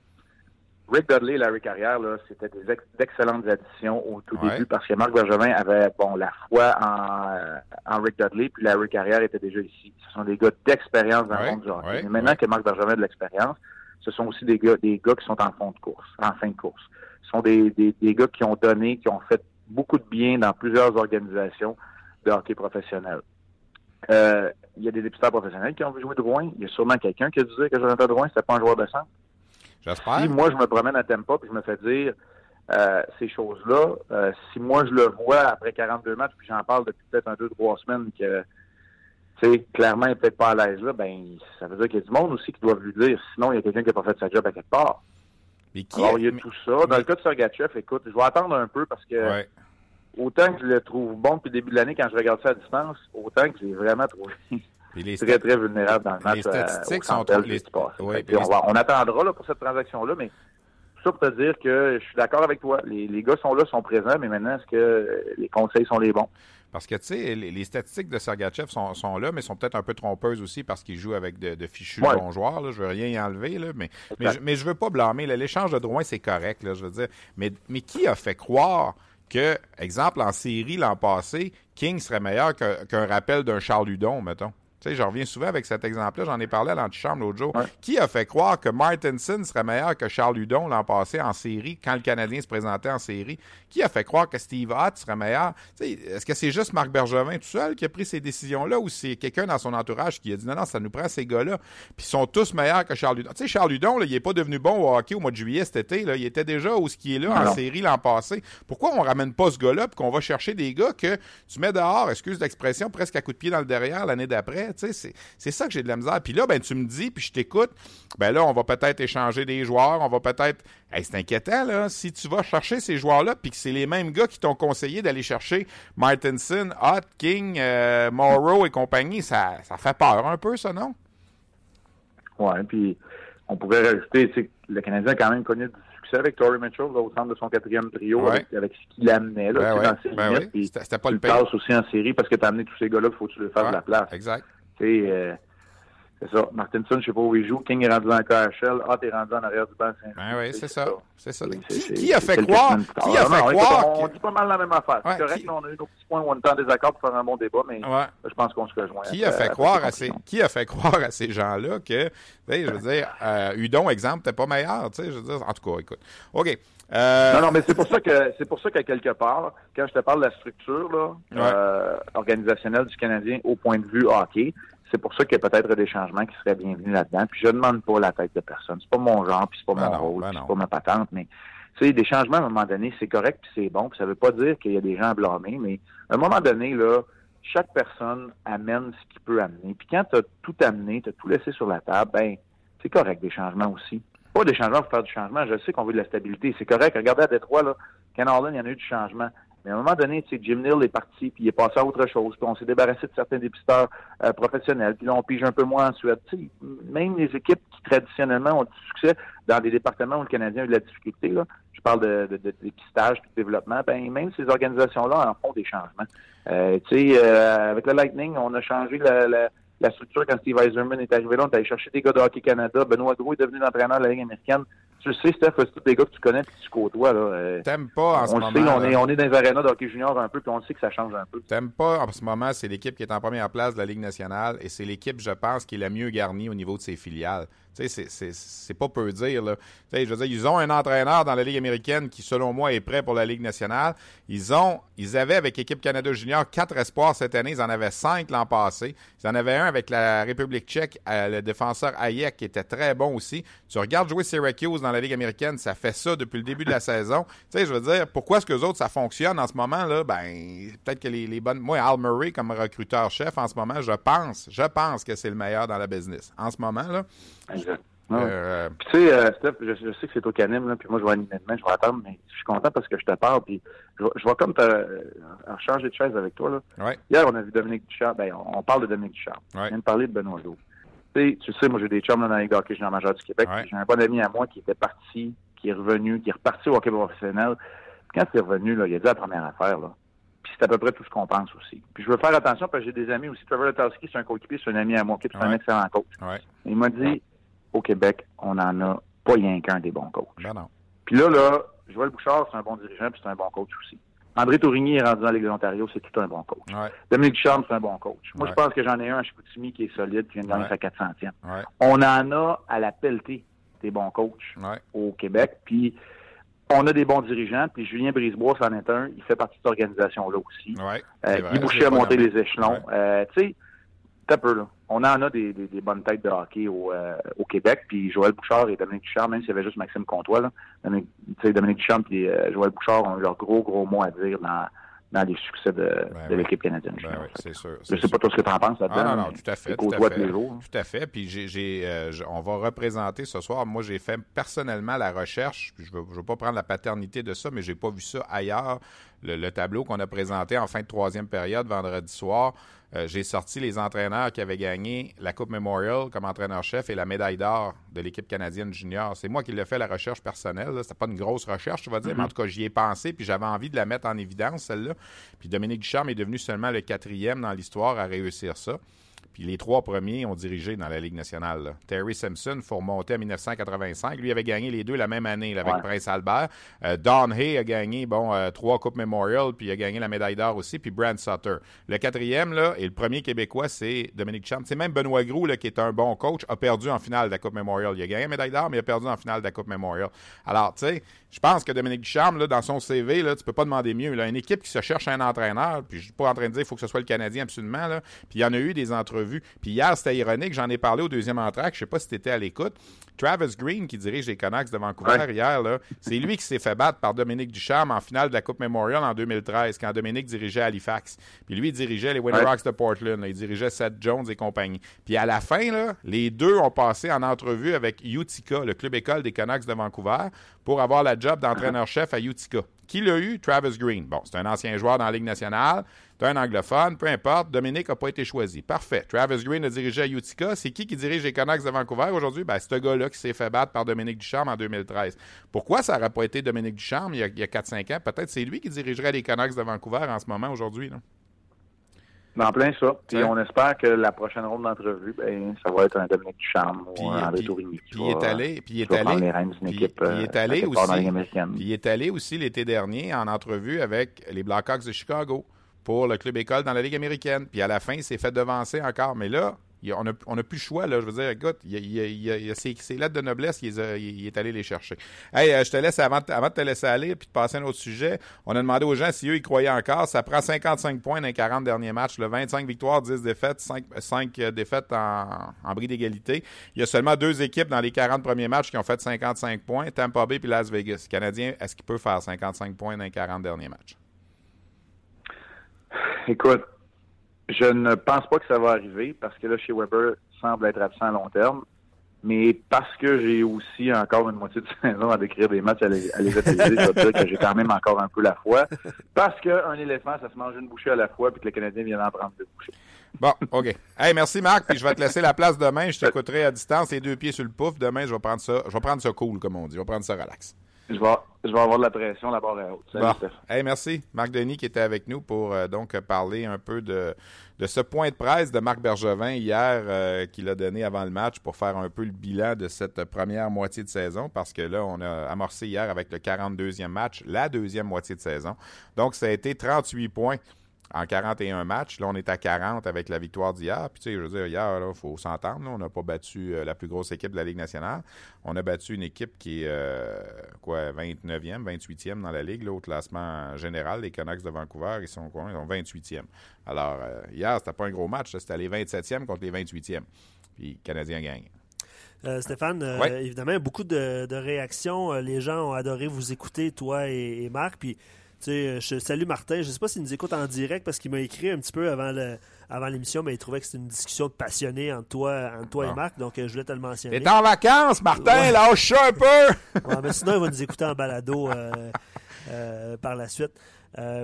Rick Dudley et Larry Carrière, là, c'était des d'excellentes additions au tout début parce que Marc Bergevin avait bon la foi en, en Rick Dudley, puis Larry Carrière était déjà ici. Ce sont des gars d'expérience dans le monde du hockey. maintenant que Marc Bergevin a de l'expérience, ce sont aussi des gars, des gars qui sont en fond de course, en fin de course sont des, des, gars qui ont donné, qui ont fait beaucoup de bien dans plusieurs organisations de hockey professionnel. Euh, il y a des députés professionnels qui ont vu jouer Drouin. Il y a sûrement quelqu'un qui a dit que Jonathan Drouin, c'était pas un joueur de centre.
J'espère.
Si moi, je me promène à Tempa puis je me fais dire euh, ces choses-là, euh, si moi, je le vois après 42 matchs puis j'en parle depuis peut-être un, deux, trois semaines que sais, clairement, il n'est peut-être pas à l'aise là, ben, ça veut dire qu'il y a du monde aussi qui doit lui dire. Sinon, il y a quelqu'un qui n'a pas fait sa job à quelque part. Mais qui Alors, il y a tout ça. Dans le cas de Sergachev, écoute, je vais attendre un peu parce que autant que je le trouve bon depuis le début de l'année quand je regarde ça à distance, autant que je l'ai vraiment trouvé très, très vulnérable dans le match. Les
statistiques sont trop...
Les... on, attendra là, pour cette transaction-là, mais tout ça pour te dire que je suis d'accord avec toi. Les, les gars sont là, sont présents, mais maintenant, est-ce que les conseils sont les bons?
Parce que, tu sais, les, statistiques de Sergachev sont, sont là, mais sont peut-être un peu trompeuses aussi parce qu'il joue avec de, fichus bons joueurs. Là. Je veux rien y enlever, là, mais, mais, je, mais je veux pas blâmer. L'échange de Drouin, c'est correct, là, je veux dire. Mais, mais qui a fait croire que, exemple, en série l'an passé, King serait meilleur qu'un rappel d'un Charles Ludon, mettons? Tu sais, je reviens souvent avec cet exemple-là. J'en ai parlé à l'antichambre l'autre jour. Qui a fait croire que Martinson serait meilleur que Charles Ludon l'an passé en série, quand le Canadien se présentait en série? Qui a fait croire que Steve Hott serait meilleur? Est-ce que c'est juste Marc Bergevin tout seul qui a pris ces décisions-là ou c'est quelqu'un dans son entourage qui a dit non, non, ça nous prend ces gars-là? Puis ils sont tous meilleurs que Charles Ludon. Tu sais, Charles Ludon, là, il n'est pas devenu bon au hockey au mois de juillet cet été. Là. Il était déjà où ce qui est là en série l'an passé. Pourquoi on ramène pas ce gars-là et qu'on va chercher des gars que tu mets dehors, excuse l'expression, presque à coup de pied dans le derrière l'année d'après? Tu sais, c'est c'est ça que j'ai de la misère. Puis là, ben, tu me dis, puis je t'écoute, ben là, on va peut-être échanger des joueurs, on va peut-être. c'est inquiétant, là. Si tu vas chercher ces joueurs-là, puis que c'est les mêmes gars qui t'ont conseillé d'aller chercher Martinson, Hot, King, euh, Morrow et compagnie, ça, ça fait peur un peu, ça, non?
Ouais, puis on pourrait rajouter, le Canadien a quand même connu du succès avec Tory Mitchell au centre de son quatrième trio, avec, ce qu'il amenait là,
ben dans ses ben limites. C'était pas le
passe aussi en série parce que tu as amené tous ces gars-là, il faut que tu les fasses de la place.
Exact.
Euh, c'est ça. Martinson, je sais pas où il joue. King est rendu dans le KHL. Ah, t'es rendu en arrière du banc
Ben oui, c'est ça. C'est ça. Qui, a fait croire? Qui a fait?
On, dit pas mal la même affaire. c'est correct, on a eu nos petits points où on était en désaccord pour faire un bon débat, mais je pense qu'on se rejoint.
Qui a fait croire à ces, qui a fait croire à ces gens-là que, je veux dire, euh, Udon, exemple, t'es pas meilleur, tu sais, je veux dire, en tout cas, écoute. OK.
Euh... Non, non, mais c'est pour ça que c'est pour ça qu'à quelque part, quand je te parle de la structure là, euh, organisationnelle du Canadien au point de vue hockey, c'est pour ça qu'il y a peut-être des changements qui seraient bienvenus là-dedans. Puis je ne demande pas la tête de personne. C'est pas mon genre, puis c'est pas ben mon rôle, ben c'est pas ma patente, mais tu sais, des changements à un moment donné, c'est correct puis c'est bon. Puis ça veut pas dire qu'il y a des gens à blâmer, mais à un moment donné, là, chaque personne amène ce qu'il peut amener. Puis quand tu as tout amené, tu as tout laissé sur la table, ben c'est correct des changements aussi. Pas des changements pour faire du changement. Je sais qu'on veut de la stabilité. C'est correct. Regardez à Détroit, là, Ken il y en a eu du changement. Mais à un moment donné, tu sais, Jim Neal est parti, puis il est passé à autre chose, puis on s'est débarrassé de certains dépisteurs euh, professionnels, puis là, on pige un peu moins en Suède. Tu sais, même les équipes qui, traditionnellement, ont du succès dans des départements où le Canadien a eu de la difficulté, là, je parle de, de, de dépistage de développement, ben même ces organisations-là en font des changements. Euh, tu sais, euh, avec le Lightning, on a changé la, la, la, structure quand Steve Eiserman est arrivé là. On est allé chercher des gars de Hockey Canada. Benoît Gros est devenu l'entraîneur de la Ligue américaine tu sais, Steph, c'est tous des gars que tu connais et que tu côtoies. Là, euh,
T'aimes pas en ce
moment.
On le sait,
on est, on est dans les arénas d'hockey junior un peu, puis on le sait que ça change un peu.
T'aimes pas en ce moment, c'est l'équipe qui est en première place de la Ligue nationale et c'est l'équipe, je pense, qui est la mieux garnie au niveau de ses filiales. Tu sais, c'est pas peu dire. Là. Tu sais, je veux dire, ils ont un entraîneur dans la Ligue américaine qui, selon moi, est prêt pour la Ligue nationale. Ils ont, ils avaient avec l'équipe Canada Junior quatre espoirs cette année. Ils en avaient cinq l'an passé. Ils en avaient un avec la République tchèque, euh, le défenseur Hayek, qui était très bon aussi. Tu regardes jouer Syracuse dans la Ligue américaine, ça fait ça depuis le début de la saison. Tu sais, je veux dire, pourquoi est-ce que les autres, ça fonctionne en ce moment? là? Ben, peut-être que les, les bonnes... Moi, Al Murray, comme recruteur-chef, en ce moment, je pense, je pense que c'est le meilleur dans la business. En ce moment, là,
euh, puis tu sais, euh, Steph, je, sais que c'est au canim, là, puis moi je vais animer demain, je vais attendre, mais je suis content parce que je te parle, puis je, je vais comme te, euh, changer de chaise avec toi.
Là.
Hier, on a vu Dominique Ducharme, ben, on, parle de Dominique Ducharme. On vient de parler de Benoît Lowe. Tu sais, moi j'ai des chums dans la Ligue d'hockey junior majeur du Québec, j'ai un bon ami à moi qui était parti, qui est revenu, qui est reparti au hockey professionnel. Puis quand il est revenu, là, il a dit la première affaire, là. Puis c'est à peu près tout ce qu'on pense aussi. Puis je veux faire attention parce que j'ai des amis aussi. Trevor Letowski, c'est un coéquipier, c'est un ami à moi, qui est un excellent coach. Il m'a dit au Québec, on n'en a pas rien qu'un des bons coachs.
Ben non.
Puis là, là, Joël Bouchard, c'est un bon dirigeant, puis c'est un bon coach aussi. André Tourigny est rendu dans Ligue de l'Ontario, c'est tout un bon coach. Dominique Ducharme, c'est un bon coach. Moi, je pense que j'en ai un à Chicoutimi qui est solide, qui vient de gagner sa 400e. On en a à la pelletée des bons coachs au Québec. Puis on a des bons dirigeants, puis Julien Brisebois, c'en est un. Il fait partie de cette organisation-là aussi.
Euh,
il bouchait à monter les échelons. Euh, tu sais, un peu, là. On en a des, des, bonnes têtes de hockey au, euh, au Québec. Puis Joël Bouchard et Dominique Duchamp, même s'il y avait juste Maxime Comtois, là, Dominique, Dominique Duchamp et euh, Joël Bouchard ont leur gros, gros mot à dire dans, dans les succès de,
ben
de l'équipe canadienne.
Ben oui, c'est sûr.
Je sais pas toi ce que tu en penses là-dedans.
Ah, non, non, tout à fait. Tout à fait.
Jours,
tout à fait. Puis euh, on va représenter ce soir. Moi, j'ai fait personnellement la recherche. Je ne veux, veux, pas prendre la paternité de ça, mais j'ai pas vu ça ailleurs. Le, le tableau qu'on a présenté en fin de troisième période vendredi soir. Euh, j'ai sorti les entraîneurs qui avaient gagné la Coupe Memorial comme entraîneur-chef et la médaille d'or de l'équipe canadienne junior. C'est moi qui l'ai fait la recherche personnelle. C'était pas une grosse recherche, tu vas dire, mais en mm-hmm. tout cas, j'y ai pensé, puis j'avais envie de la mettre en évidence, celle-là. Puis Dominique Ducharme est devenu seulement le quatrième dans l'histoire à réussir ça. Puis les trois premiers ont dirigé dans la Ligue nationale. Terry Simpson, faut remonter en 1985. Lui avait gagné les deux la même année avec Prince Albert. Euh, Don Hay a gagné bon euh, trois Coupes Memorial, puis il a gagné la médaille d'or aussi, puis Brand Sutter. Le quatrième, là, et le premier Québécois, c'est Dominique Champ. C'est même Benoît Groux, là, qui est un bon coach, a perdu en finale de la Coupe Memorial. Il a gagné la médaille d'or, mais il a perdu en finale de la Coupe Memorial. Alors, tu sais, je pense que Dominique Ducharme, dans son CV, là, tu peux pas demander mieux. Là. Une équipe qui se cherche un entraîneur, puis je suis pas en train de dire qu'il faut que ce soit le Canadien absolument, là. puis il y en a eu des entrevues. Puis hier, c'était ironique, j'en ai parlé au deuxième entraque, je sais pas si tu étais à l'écoute. Travis Green, qui dirige les Canucks de Vancouver hier, c'est lui qui s'est fait battre par Dominique Ducharme en finale de la Coupe Memorial en 2013, quand Dominique dirigeait Halifax. Puis lui, il dirigeait les Winter de Portland, il dirigeait Seth Jones et compagnie. Puis à la fin, là, les deux ont passé en entrevue avec Utica, le club école des Canucks de Vancouver, pour avoir la job d'entraîneur-chef à Utica. Qui l'a eu? Travis Green. Bon, c'est un ancien joueur dans la Ligue nationale. C'est un anglophone, peu importe. Dominique n'a pas été choisi. Parfait. Travis Green a dirigé à Utica. C'est qui qui dirige les Canucks de Vancouver aujourd'hui? Ben, c'est ce gars-là qui s'est fait battre par Dominique Ducharme en 2013. Pourquoi ça n'aurait pas été Dominique Ducharme il y a, a 4-5 ans? Peut-être c'est lui qui dirigerait les Canucks de Vancouver en ce moment aujourd'hui.
En plein ça. Puis on espère que la prochaine ronde d'entrevue, ben, ça va être un Dominique Ducharme ou un André Tourigny.
Puis il est allé, puis il est allé, il est allé aussi, il est allé aussi l'été dernier en entrevue avec les Blackhawks de Chicago pour le club école dans la Ligue américaine. Puis à la fin, il s'est fait devancer encore. Mais là, on n'a a plus le choix. Là. Je veux dire, écoute, il, y a, ses, lettres de noblesse, il, est allé les chercher. Hey, euh, je te laisse, avant, avant de te laisser aller puis de passer à un autre sujet, on a demandé aux gens si eux, ils croyaient encore. Ça prend 55 points dans les 40 derniers matchs. Le 25 victoires, 10 défaites, 5, 5 euh, défaites en, en bris d'égalité. Il y a seulement deux équipes dans les 40 premiers matchs qui ont fait 55 points, Tampa Bay et Las Vegas. Le Canadien, est-ce qu'il peut faire 55 points dans les 40 derniers matchs?
Écoute, je ne pense pas que ça va arriver parce que là, chez Weber semble être absent à long terme. Mais parce que j'ai aussi encore une moitié de saison à décrire des matchs à les, à je vais dire que j'ai quand même encore un peu la foi. Parce qu'un éléphant, ça se mange une bouchée à la fois, puis que le Canadien vient d'en prendre deux bouchées.
Bon, OK. Hey, merci Marc, puis je vais te laisser la place demain. Je t'écouterai à distance, les deux pieds sur le pouf. Demain, je vais prendre ça. Je vais prendre ça cool, comme on dit. Je vais prendre ça relax.
Je vais, je vais avoir de la pression, la barre est haute. Salut,
Hey, merci. Marc Denis qui était avec nous pour euh, donc parler un peu de, de ce point de presse de Marc Bergevin hier euh, qu'il a donné avant le match pour faire un peu le bilan de cette première moitié de saison parce que là, on a amorcé hier avec le 42e match, la deuxième moitié de saison. Donc, ça a été 38 points en 41 matchs. Là, on est à 40 avec la victoire d'hier. Puis, tu sais, je veux dire, hier, il faut s'entendre. On n'a pas battu euh, la plus grosse équipe de la Ligue nationale. On a battu une équipe qui est, euh, quoi, 29e, 28e dans la Ligue, là, au classement général. Les Canucks de Vancouver, ils sont quoi? Ils sont 28e. Alors, euh, hier, c'était pas un gros match. C'était les 27e contre les 28e. Puis, les Canadiens gagnent.
Stéphane, évidemment, beaucoup de, réactions. Les gens ont adoré vous écouter, toi et, et Marc. Puis sais, je salue Martin. Je ne sais pas s'il nous écoute en direct parce qu'il m'a écrit un petit peu avant le, avant l'émission, mais il trouvait que c'était une discussion de passionnés entre toi, entre toi et Marc, donc euh, je voulais te le mentionner.
T'es en vacances, Martin, lâche un peu!
mais sinon, il va nous écouter en balado euh, euh, par la suite.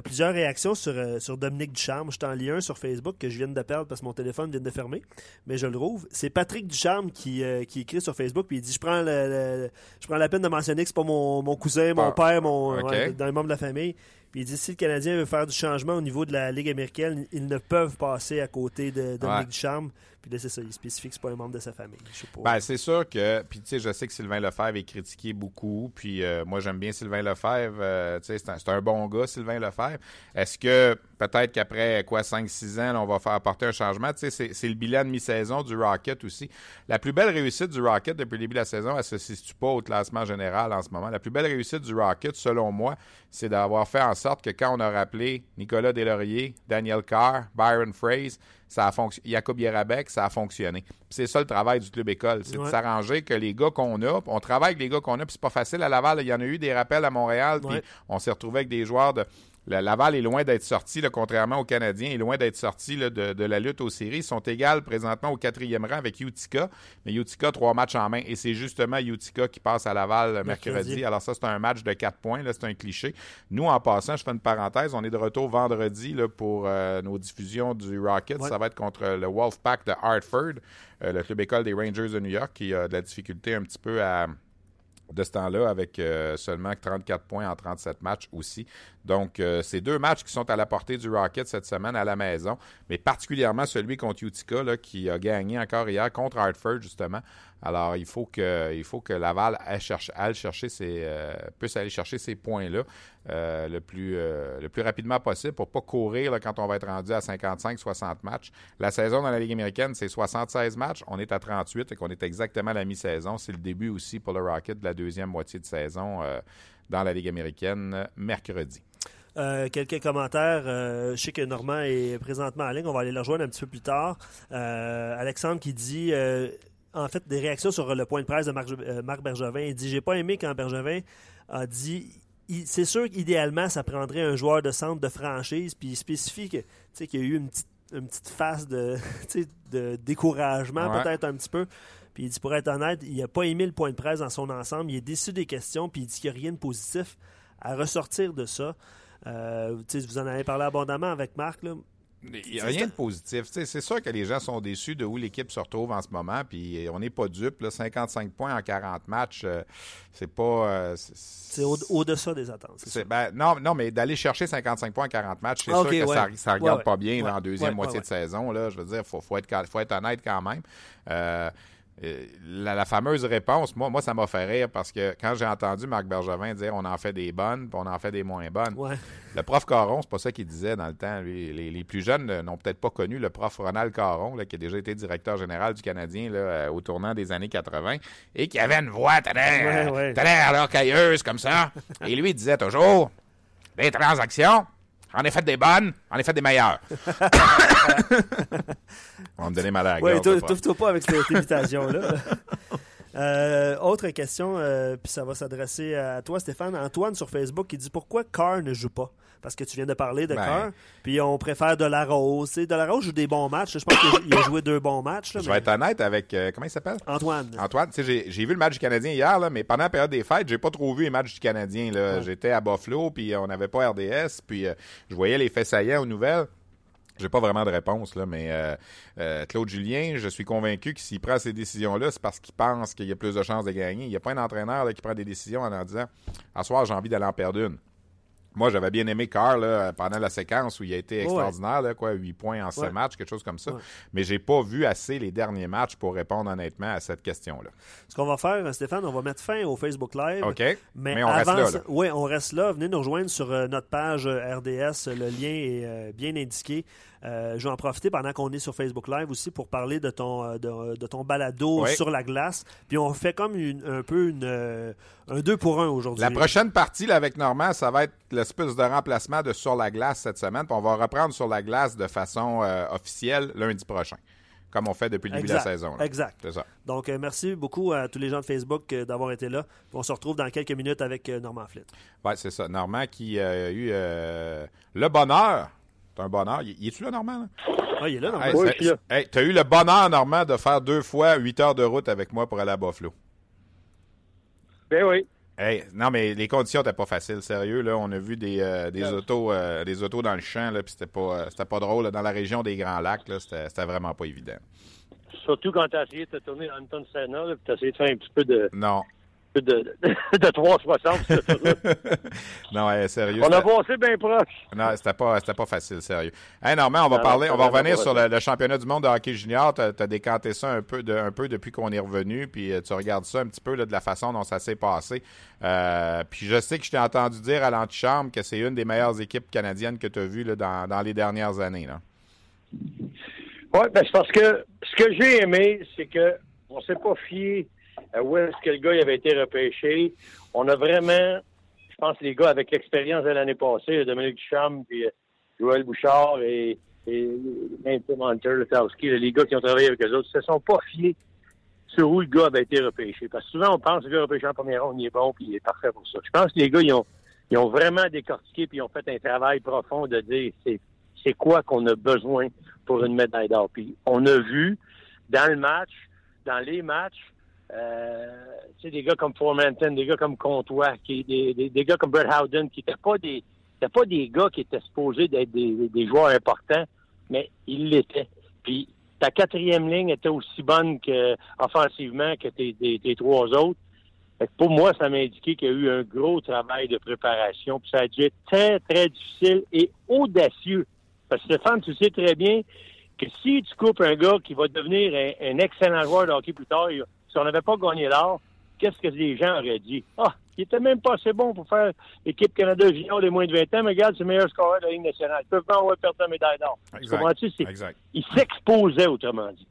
Plusieurs réactions sur, sur Dominique Ducharme. Je t'en lis un sur Facebook que je viens de perdre parce que mon téléphone vient de fermer, mais je le trouve. C'est Patrick Ducharme qui, qui écrit sur Facebook puis il dit je prends, le, je prends la peine de mentionner que c'est pas mon, mon cousin, mon ah, père, mon dans les membres de la famille. Puis il dit si le Canadien veut faire du changement au niveau de la Ligue américaine, ils ne peuvent passer à côté de Dominique Ducharme. Puis là, c'est ça, il spécifie que c'est pas un membre de sa famille.
Ben, c'est sûr que, puis tu sais, je sais que Sylvain Lefebvre est critiqué beaucoup, puis euh, moi j'aime bien Sylvain Lefebvre, euh, tu sais, c'est un, bon gars, Sylvain Lefebvre. Est-ce que peut-être qu'après, quoi, 5-6 ans, on va faire apporter un changement? Tu sais, c'est le bilan de mi-saison du Rocket aussi. La plus belle réussite du Rocket depuis le début de la saison, elle se situe pas au classement général en ce moment. La plus belle réussite du Rocket, selon moi, c'est d'avoir fait en sorte que quand on a rappelé Nicolas Delaurier, Daniel Carr, Byron Fraze, ça a fonctionné. Jacob Yerabek, ça a fonctionné. C'est ça le travail du club école, c'est de s'arranger que les gars qu'on a, on travaille avec les gars qu'on a, puis c'est pas facile à Laval. Il y en a eu des rappels à Montréal, puis on s'est retrouvé avec des joueurs de Laval est loin d'être sorti, contrairement aux Canadiens, est loin d'être sorti de, la lutte aux séries. Ils sont égales présentement au quatrième rang avec Utica, mais Utica, trois matchs en main. Et c'est justement Utica qui passe à Laval mercredi. Alors ça, c'est un match de quatre points. Là, c'est un cliché. Nous, en passant, je fais une parenthèse, on est de retour vendredi là, pour euh, nos diffusions du Rocket. Ça va être contre le Wolfpack de Hartford, euh, le club école des Rangers de New York, qui a de la difficulté un petit peu à de ce temps-là avec euh, seulement 34 points en 37 matchs aussi. Donc, euh, c'est deux matchs qui sont à la portée du Rocket cette semaine à la maison, mais particulièrement celui contre Utica qui a gagné encore hier contre Hartford, justement. Alors, il faut que, il faut que Laval euh, puisse aller chercher ces points-là le, plus, le plus rapidement possible pour ne pas courir quand on va être rendu à 55-60 matchs. La saison dans la Ligue américaine, c'est 76 matchs. On est à 38 et qu'on est exactement à la mi-saison. C'est le début aussi pour le Rocket de la deuxième moitié de saison dans la Ligue américaine mercredi.
Euh, quelques commentaires. Euh, je sais que Normand est présentement en ligne. On va aller le rejoindre un petit peu plus tard. Euh, Alexandre qui dit en fait des réactions sur le point de presse de Marc, Bergevin. Il dit J'ai pas aimé quand Bergevin a dit c'est sûr qu'idéalement, ça prendrait un joueur de centre de franchise, puis il spécifie qu'il y a eu une petite, phase de, de découragement, peut-être un petit peu. Puis il dit, pour être honnête, il n'a pas aimé le point de presse dans son ensemble. Il est déçu des questions, puis il dit qu'il n'y a rien de positif à ressortir de ça. Euh, vous en avez parlé abondamment avec Marc. Là.
Il n'y a rien de positif. C'est sûr que les gens sont déçus de où l'équipe se retrouve en ce moment, puis on n'est pas dupe. 55 points en 40 matchs, euh, c'est pas. Euh,
c'est au-delà des attentes.
Ben, non, non, mais d'aller chercher 55 points en 40 matchs, c'est sûr que ça ne regarde pas bien dans la deuxième moitié de saison. Là, je veux dire, il faut, faut, être, faut être honnête quand même. Euh, la, fameuse réponse, moi, moi ça m'a fait rire parce que quand j'ai entendu Marc Bergevin dire on en fait des bonnes, puis on en fait des moins bonnes. Le prof Caron, c'est pas ça qu'il disait dans le temps. Les, plus jeunes n'ont peut-être pas connu le prof Ronald Caron, qui a déjà été directeur général du Canadien là, euh, au tournant des années 80, et qui avait une voix très, ouais, très comme ça. et lui, il disait toujours des transactions, en effet des bonnes, en effet des meilleures. On va me donner mal à la
Oui, toi pas avec cette imitation-là. Euh, autre question, euh, puis ça va s'adresser à toi, Stéphane. Antoine sur Facebook qui dit pourquoi Carr ne joue pas Parce que tu viens de parler de ben, puis on préfère De La Rose. De La Rose joue des bons matchs. Je pense qu'il a joué deux bons matchs.
je vais être honnête avec. Euh, comment il s'appelle?
Antoine.
Antoine, j'ai vu le match du Canadien hier, là, mais pendant la période des fêtes, j'ai pas trop vu les matchs du Canadien. J'étais à Buffalo, puis on n'avait pas RDS, puis je voyais les faits saillants aux nouvelles. J'ai pas vraiment de réponse, là, mais euh, euh, Claude Julien, je suis convaincu que s'il prend ces décisions-là, c'est parce qu'il pense qu'il y a plus de chances de gagner. Il n'y a pas un entraîneur qui prend des décisions en, en disant À soir, j'ai envie d'aller en perdre une. Moi, j'avais bien aimé Carr pendant la séquence où il a été extraordinaire, là, quoi, 8 points en 7 matchs, quelque chose comme ça. Mais j'ai pas vu assez les derniers matchs pour répondre honnêtement à cette question-là.
Ce qu'on va faire, Stéphane, on va mettre fin au Facebook Live.
OK. Mais, on reste là.
Oui, on reste là. Venez nous rejoindre sur euh, notre page euh, RDS. Le lien est euh, bien indiqué. Je vais en profiter pendant qu'on est sur Facebook Live aussi pour parler de ton, de, ton balado sur la glace. Puis on fait comme un peu une, un 2 pour 1 aujourd'hui.
La prochaine partie là, avec Normand, ça va être l'espèce de remplacement de Sur la glace cette semaine. Puis on va reprendre Sur la glace de façon euh, officielle lundi prochain comme on fait depuis le début de la saison.
Exact. C'est ça. Donc, euh, merci beaucoup à tous les gens de Facebook euh, d'avoir été là. On se retrouve dans quelques minutes avec Normand Flynn.
Oui, c'est ça. Normand qui a eu le bonheur. C'est un bonheur. Il, est-tu là, Normand?
Oui, il est là, Normand.
Hey, tu as eu le bonheur, Normand, de faire deux fois huit heures de route avec moi pour aller à Buffalo.
Ben oui.
Hey, non, mais les conditions n'étaient pas faciles, sérieux. Là, on a vu des, euh, des autos euh, des autos dans le champ, là, puis c'était pas, euh, c'était pas drôle. Dans la région des Grands Lacs, là, c'était, vraiment pas évident.
Surtout quand tu as essayé de te tourner en Anton Senna, puis tu as essayé de faire un petit peu de.
Non
de, de, 360.
non, sérieux.
On a passé bien proche.
Non, c'était pas, pas facile, sérieux. Hey, Normand, on va parler, on va revenir sur le, championnat du monde de hockey junior. Tu as, décanté ça un peu, de, un peu depuis qu'on est revenu, puis euh, tu regardes ça un petit peu de la façon dont ça s'est passé. Euh, puis je sais que je t'ai entendu dire à l'antichambre que c'est une des meilleures équipes canadiennes que tu as vues là, dans, dans les dernières années. Là.
Oui, ben c'est parce que ce que j'ai aimé, c'est que on s'est pas fié où est-ce que le gars avait été repêché? On a vraiment, je pense, les gars avec l'expérience de l'année passée, Dominique Duchamp, puis euh, Joël Bouchard et, et Hunter, les gars qui ont travaillé avec eux autres, se sont pas fiés sur où le gars avait été repêché. Parce que souvent, on pense que le gars repêché en première ronde, il est bon, puis il est parfait pour ça. Je pense que les gars, ils ont, ils ont vraiment décortiqué, puis ils ont fait un travail profond de dire c'est, c'est quoi qu'on a besoin pour une médaille d'or. Puis on a vu dans le match, dans les matchs, euh, tu sais, des gars comme Formanton, des gars comme Comtois, qui, des, des, gars comme Brett Howden, qui n'étaient pas des pas des gars qui étaient supposés d'être des, des, joueurs importants, mais ils l'étaient. Puis ta quatrième ligne était aussi bonne que offensivement que tes, tes, trois autres. pour moi, ça m'a indiqué qu'il y a eu un gros travail de préparation, puis ça a dû être très, très difficile et audacieux. Parce que Stéphane, tu sais très bien que si tu coupes un gars qui va devenir un, excellent joueur de hockey plus tard, on n'avait pas gagné l'or, qu'est-ce que les gens auraient dit? Ah, il était même pas assez bon pour faire l'équipe Canada Junior des moins de 20 ans, mais regarde, c'est le meilleur scoreur de la Ligue nationale. Ils peuvent pas avoir perdu la médaille d'or.
Exact.
Exact. Il s'exposait, autrement dit.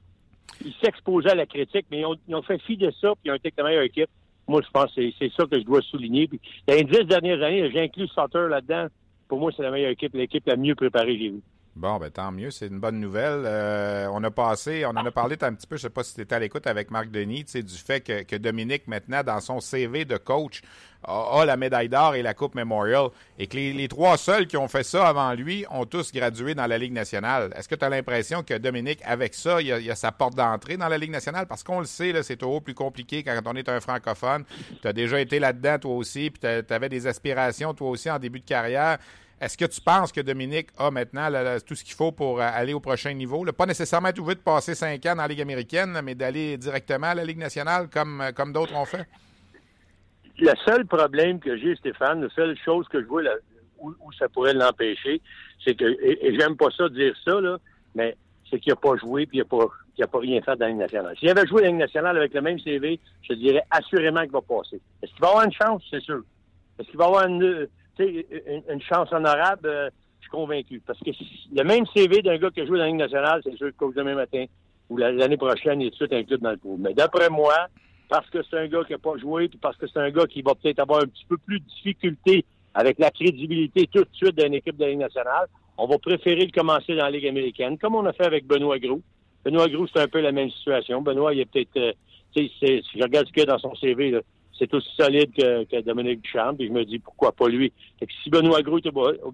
Il s'exposait à la critique, mais ils ont, fait fi de ça, puis ils ont été la meilleure équipe. Moi, je pense que c'est ça que je dois souligner. Puis, dans les dix dernières années, j'ai inclus Sutter là-dedans. Pour moi, c'est la meilleure équipe, l'équipe la mieux préparée que j'ai vue.
Bon, ben tant mieux, c'est une bonne nouvelle. Euh, on a passé, on en a parlé un petit peu, je sais pas si tu étais à l'écoute avec Marc Denis, du fait que, Dominique, maintenant, dans son CV de coach, a, la médaille d'or et la Coupe Memorial, et que les, trois seuls qui ont fait ça avant lui ont tous gradué dans la Ligue nationale. Est-ce que tu as l'impression que Dominique, avec ça, il a, a sa porte d'entrée dans la Ligue nationale? Parce qu'on le sait, c'est toujours plus compliqué quand on est un francophone. Tu as déjà été là-dedans, toi aussi, puis tu avais des aspirations, toi aussi, en début de carrière. Est-ce que tu penses que Dominique a maintenant tout ce qu'il faut pour euh, aller au prochain niveau? Pas nécessairement tout de passer cinq ans dans la Ligue américaine, mais d'aller directement à la Ligue nationale comme, euh, comme d'autres ont fait?
Le seul problème que j'ai, Stéphane, la seule chose que je vois où, ça pourrait l'empêcher, c'est que, et, j'aime pas ça dire ça, là, mais c'est qu'il n'a pas joué et qu'il n'a pas, pas, rien fait dans la Ligue nationale. S'il avait joué dans la Ligue nationale avec le même CV, je dirais assurément qu'il va passer. Est-ce qu'il va avoir une chance? C'est sûr. Est-ce qu'il va avoir une, une, chance honorable, euh, je suis convaincu. Parce que le même CV d'un gars qui a joué dans la Ligue nationale, c'est sûr que demain matin ou l'année prochaine, il est tout de suite inclus dans le pool. Mais d'après moi, parce que c'est un gars qui n'a pas joué, puis parce que c'est un gars qui va peut-être avoir un petit peu plus de difficulté avec la crédibilité tout de suite d'une équipe de la Ligue nationale, on va préférer le commencer dans la Ligue américaine, comme on a fait avec Benoît Gros. Benoît Gros, c'est un peu la même situation. Benoît, il est peut-être, euh, si je regarde ce qu'il y a dans son CV, là, c'est aussi solide que, Dominique Duchamp. Puis je me dis pourquoi pas lui? si Benoît Gros est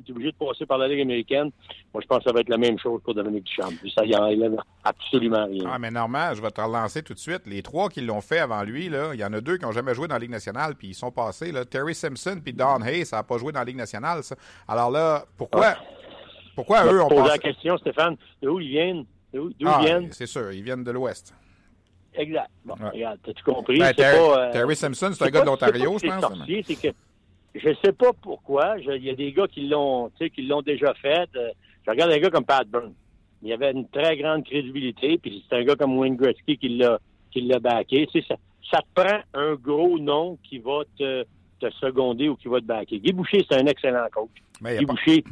obligé de passer par la Ligue américaine, moi je pense que ça va être la même chose pour Dominique Duchamp. ça y enlève absolument rien.
Ah, mais normal, je vais te relancer tout de suite. Les trois qui l'ont fait avant lui, là, il y en a deux qui n'ont jamais joué dans la Ligue nationale, puis ils sont passés. Là. Terry Simpson puis Don Hay, ça n'a pas joué dans la Ligue nationale. Ça. Alors là, pourquoi, pourquoi eux ont
passé... la question, Stéphane, de où ils viennent? D'où
ah,
ils viennent?
C'est sûr, ils viennent de l'Ouest.
Exact. Bon, regarde, t'as-tu compris?
Ben, Terry, pas, euh, Terry, Simpson, c'est un gars de l'Ontario, je pense.
Sorcier, c'est que je sais pas pourquoi. Il y a des gars qui l'ont, qui l'ont déjà fait. Euh, je regarde un gars comme Pat Burns. Il avait une très grande crédibilité, puis c'est un gars comme Wayne Gretzky qui l'a, qui l'a backé. ça, ça te prend un gros nom qui va te, te seconder ou qui va te backer. Guy Boucher, c'est un excellent coach. Guy Boucher,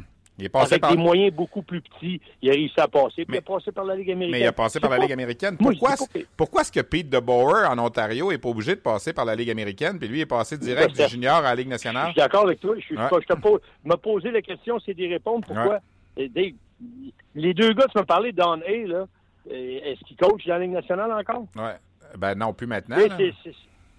il est passé Avec des moyens beaucoup plus petits, il a réussi à passer. Puis il a passé par la Ligue américaine.
Mais il a passé par la Ligue américaine. Pourquoi, pourquoi est-ce que Pete DeBoer en Ontario n'est pas obligé de passer par la Ligue américaine, puis lui est passé direct du junior à la Ligue nationale?
Je suis d'accord avec toi. Je, te pose, me poser la question, c'est d'y répondre. Pourquoi? les deux gars, tu m'as parlé, Don là, est-ce qu'ils coachent dans la Ligue nationale encore?
Oui. Ben non, plus maintenant.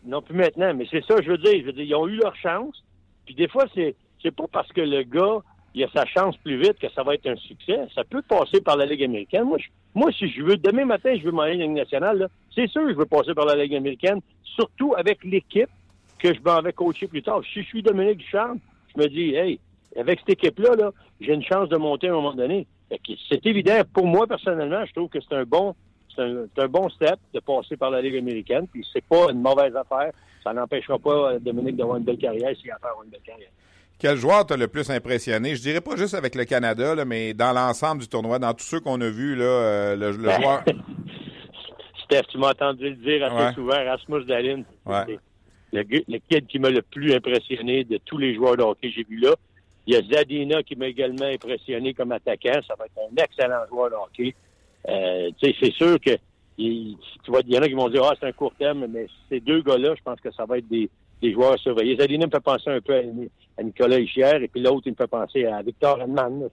non, plus maintenant. Mais c'est ça, je veux dire. Je veux dire, ils ont eu leur chance. Puis des fois, c'est, c'est pas parce que le gars il a sa chance plus vite que ça va être un succès. Ça peut passer par la Ligue américaine. Moi, moi si je veux, demain matin, je veux m'aller la Ligue nationale, c'est sûr que je veux passer par la Ligue américaine, surtout avec l'équipe que je m'en vais coacher plus tard. Si je suis Dominique Ducharme, je me dis, hey, avec cette équipe-là, -là, j'ai une chance de monter à un moment donné. C'est évident, pour moi, personnellement, je trouve que c'est un bon c'est un, bon step de passer par la Ligue américaine, puis c'est pas une mauvaise affaire. Ça n'empêchera pas Dominique d'avoir une belle carrière s'il a faire une belle carrière.
Quel joueur t'a le plus impressionné? Je dirais pas juste avec le Canada, mais dans l'ensemble du tournoi, dans tous ceux qu'on a vus, là, euh, le, ben, joueur.
Steph, tu m'as entendu le dire assez souvent, Rasmus Dalin. Le, le, kid qui m'a le plus impressionné de tous les joueurs de hockey que j'ai vus là. Il y a Zadina qui m'a également impressionné comme attaquant. Ça va être un excellent joueur de hockey. Euh, c'est sûr que il, tu vois, il y en a qui vont dire Ah, c'est un court terme, mais ces deux gars-là, je pense que ça va être des, des joueurs à surveiller. Zadina me fait penser un peu à, Nicolas Ischier, et puis l'autre, il me fait penser à Victor Hedman.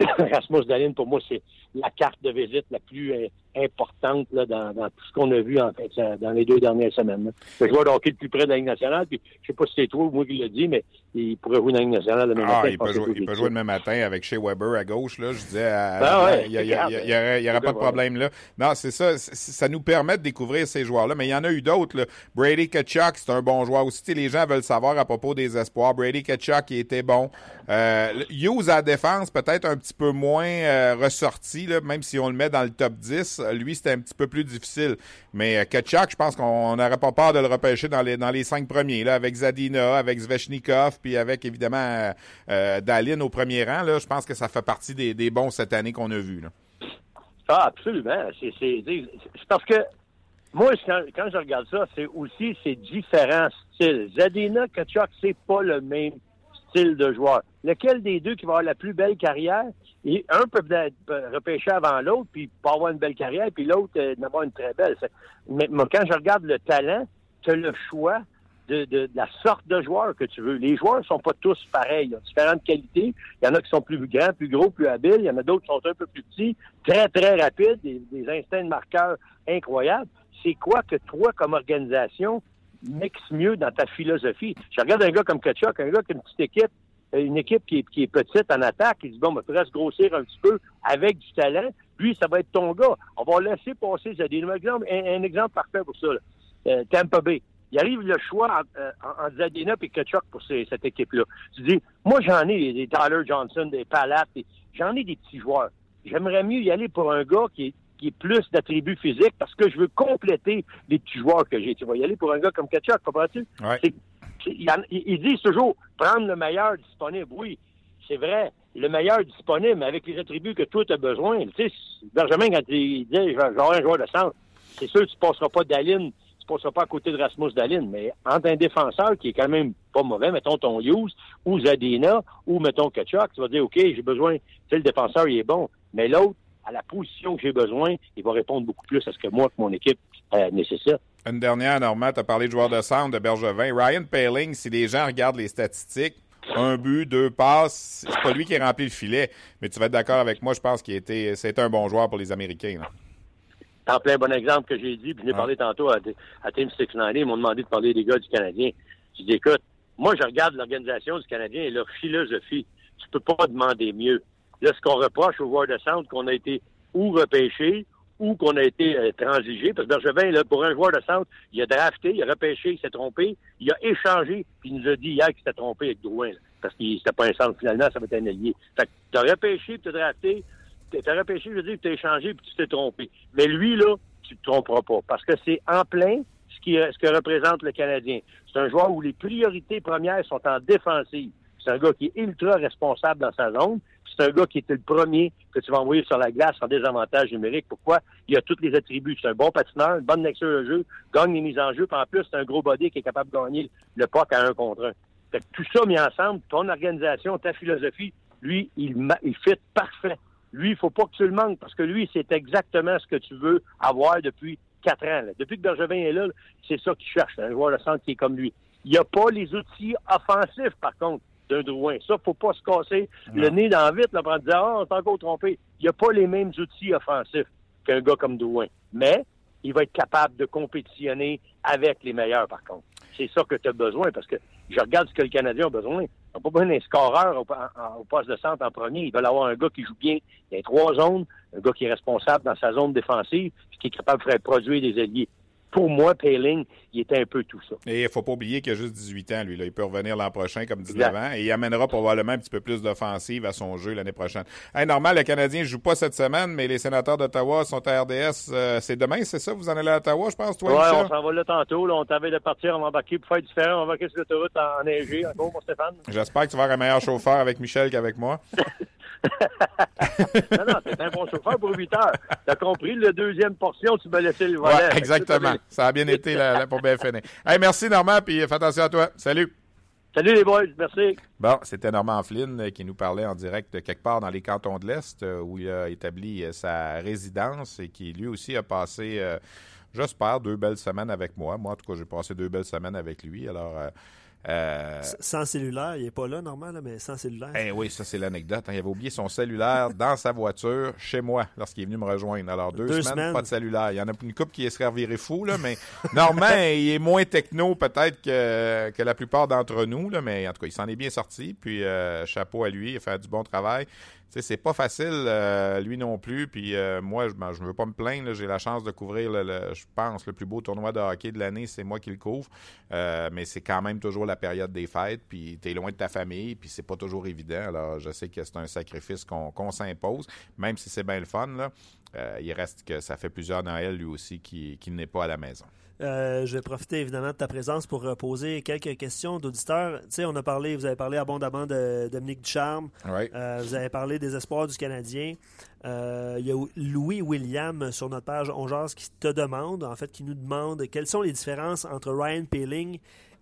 Rasmus Dalin, pour moi, c'est la carte de visite la plus euh, importante là, dans, tout ce qu'on a vu en fait dans les deux dernières semaines. Joueur de hockey le plus près de la Ligue nationale, puis je sais pas si c'est toi ou moi qui le dit, mais il pourrait jouer dans la Ligue nationale le même
ah,
matin.
Il peut, jouer, il peut jouer le même matin avec Shea Weber à gauche, là. Je disais, ah il n'y aura pas de problème là. Non, c'est ça. Ça nous permet de découvrir ces joueurs-là, mais il y en a eu d'autres. Brady Kachuk, c'est un bon joueur aussi. Les gens veulent savoir à propos des espoirs. Brady Kachuk, il était bon. Euh, Hughes à la défense, peut-être un petit peu moins euh, ressorti, là, même si on le met dans le top 10. Lui, c'était un petit peu plus difficile. Mais euh, Ketchuk, je pense qu'on n'aurait pas peur de le repêcher dans les, dans les cinq premiers, là, avec Zadina, avec Zvechnikov, puis avec, évidemment, euh, Dalin au premier rang. Là, je pense que ça fait partie des, des bons cette année qu'on a vus.
Ah, absolument. C'est parce que moi, quand, quand, je regarde ça, c'est aussi ces différents styles. Zadina, Kachuk, c'est pas le même style de joueur. Lequel des deux qui va avoir la plus belle carrière? Et un peut être repêché avant l'autre, puis pas avoir une belle carrière, puis l'autre euh, n'avoir une très belle. Mais, moi, quand je regarde le talent, tu as le choix de, de, la sorte de joueur que tu veux. Les joueurs ne sont pas tous pareils. Ils ont différentes qualités. Il y en a qui sont plus grands, plus gros, plus habiles. Il y en a d'autres qui sont un peu plus petits, très, très rapides, des, des instincts de marqueur incroyables. C'est quoi que toi, comme organisation, mixe mieux dans ta philosophie? Je regarde un gars comme Kachuk, un gars qui a une petite équipe, une équipe qui est, qui est petite en attaque, il dit, bon, il faudrait se grossir un petit peu avec du talent. Lui, ça va être ton gars. On va laisser passer. Ça. Un, exemple, un, exemple parfait pour ça. Euh, Tampa Bay il arrive le choix en, en, Zadina et Kachuk pour cette équipe-là. Tu dis, moi, j'en ai des Tyler Johnson, des Palates, j'en ai des petits joueurs. J'aimerais mieux y aller pour un gars qui est, qui est plus d'attributs physiques parce que je veux compléter les petits joueurs que j'ai. Tu vas y aller pour un gars comme Kachuk, comprends-tu?
Ouais.
Ils disent toujours prendre le meilleur disponible. Oui, c'est vrai, le meilleur disponible, mais avec les attributs que toi, tu as besoin. Tu sais, Benjamin, quand il dit j'aurai un joueur de centre, c'est sûr que tu ne passeras pas d'aline tu passeras pas à côté de Rasmus Dalin, mais entre un défenseur qui est quand même pas mauvais, mettons ton Hughes ou Zadina ou mettons Kachuk, tu vas dire, OK, j'ai besoin, tu sais, le défenseur, il est bon, mais l'autre, à la position que j'ai besoin, il va répondre beaucoup plus à ce que moi, que mon équipe euh, nécessite.
Une dernière, Normand, tu as parlé de joueur de centre, de Bergevin. Ryan Paling, si les gens regardent les statistiques, un but, deux passes, c'est pas lui qui remplit le filet, mais tu vas être d'accord avec moi, je pense qu'il était, c'est un bon joueur pour les Américains. Là
en plein bon exemple que j'ai dit, puis je l'ai parlé tantôt à, à Team 690, ils m'ont demandé de parler des gars du Canadien. J'ai dit, écoute, moi, je regarde l'organisation du Canadien et leur philosophie. Tu peux pas demander mieux. Là, ce qu'on reproche au joueur de centre, qu'on a été ou repêché ou qu'on a été euh, transigé, parce que Bergevin, là, pour un joueur de centre, il a drafté, il a repêché, il s'est trompé, il a échangé, puis il nous a dit hier qu'il s'était trompé avec Drouin, parce qu'il c'était pas un centre finalement, ça va être un allié. Fait que t'as repêché, puis t'as drafté, t'as repêché, je veux dire, tu t'es échangé puis tu t'es trompé. Mais lui, là, tu te tromperas pas. Parce que c'est en plein ce, qui, ce que représente le Canadien. C'est un joueur où les priorités premières sont en défensive. C'est un gars qui est ultra responsable dans sa zone. C'est un gars qui était le premier que tu vas envoyer sur la glace en désavantage numérique. Pourquoi? Il a tous les attributs. C'est un bon patineur, une bonne lecture de jeu, gagne les mises en jeu, puis en plus, c'est un gros body qui est capable de gagner le puck à un contre un. Fait que tout ça mis ensemble, ton organisation, ta philosophie, lui, il, il fit parfait lui, il faut pas que tu le manques parce que lui, c'est exactement ce que tu veux avoir depuis quatre ans. Depuis que Bergevin est là, c'est ça qu'il cherche, un joueur de centre qui est comme lui. Il n'y a pas les outils offensifs, par contre, d'un Drouin. Ça, faut pas se casser le nez dans vite là, pour dire Ah, on s'est encore trompé. Il n'y a pas les mêmes outils offensifs qu'un gars comme Drouin. Mais il va être capable de compétitionner avec les meilleurs, par contre. C'est ça que tu as besoin, parce que je regarde ce que le Canadien a besoin. Ils n'ont pas besoin d'un scoreur au, poste de centre en premier. Ils veulent avoir un gars qui joue bien dans les trois zones, un gars qui est responsable dans sa zone défensive, puis qui est capable de faire produire des alliés pour moi, Payling, il était un peu tout ça.
Et il ne faut pas oublier qu'il a juste 18 ans, lui. Là. Il peut revenir l'an prochain comme 19 ans et il amènera probablement un petit peu plus d'offensive à son jeu l'année prochaine. Hey, normal, le Canadien ne joue pas cette semaine, mais les sénateurs d'Ottawa sont à RDS. Euh, c'est demain, c'est ça? Vous en allez à Ottawa, je pense, toi,
Oui, on s'en va là tantôt. Là, on t'avait de partir, on va embarquer pour faire différent. On va sur l'autoroute en neigé. Encore, mon Stéphane.
J'espère que tu vas avoir un meilleur chauffeur avec Michel qu'avec moi.
non, non, c'est un bon chauffeur pour 8 heures. T'as compris, la deuxième portion, tu m'as laissé le volet.
Ouais, exactement. Ça a bien été la, pour bien finir. Hey, merci Normand, puis fais attention à toi. Salut.
Salut les boys, merci.
Bon, c'était Normand Flynn euh, qui nous parlait en direct de quelque part dans les cantons de l'Est euh, où il a établi euh, sa résidence et qui lui aussi a passé, j'espère, deux belles semaines avec moi. Moi, en tout cas, j'ai passé deux belles semaines avec lui. Alors,
euh, sans cellulaire, il n'est pas là, normal, mais sans cellulaire.
Eh oui, ça c'est l'anecdote. Hein. Il avait oublié son cellulaire dans sa voiture, chez moi, lorsqu'il est venu me rejoindre. Alors, deux, semaines, pas de cellulaire. Il y en a une couple qui est servirait fou, là, mais Normand, il est moins techno peut-être que, que la plupart d'entre nous, là, mais en tout cas, il s'en est bien sorti. Puis, euh, chapeau à lui, il a fait du bon travail c'est pas facile, euh, lui non plus. Puis euh, moi, je ne veux pas me plaindre. J'ai la chance de couvrir, le, je pense, le plus beau tournoi de hockey de l'année. C'est moi qui le couvre. Euh, mais c'est quand même toujours la période des fêtes, puis tu es loin de ta famille, puis c'est pas toujours évident. Alors, je sais que c'est un sacrifice qu'on s'impose, même si c'est bien le fun. Il reste que ça fait plusieurs Noëls, lui aussi, qu'il qui n'est pas à la maison.
Euh, je vais profiter évidemment de ta présence pour poser quelques questions d'auditeurs. Tu sais, on a parlé, vous avez parlé abondamment de Dominique Ducharme. Euh, vous avez parlé des espoirs du Canadien. Euh, il y a Louis William sur notre page Ongears qui te demande, en fait, qui nous demande quelles sont les différences entre Ryan Peeling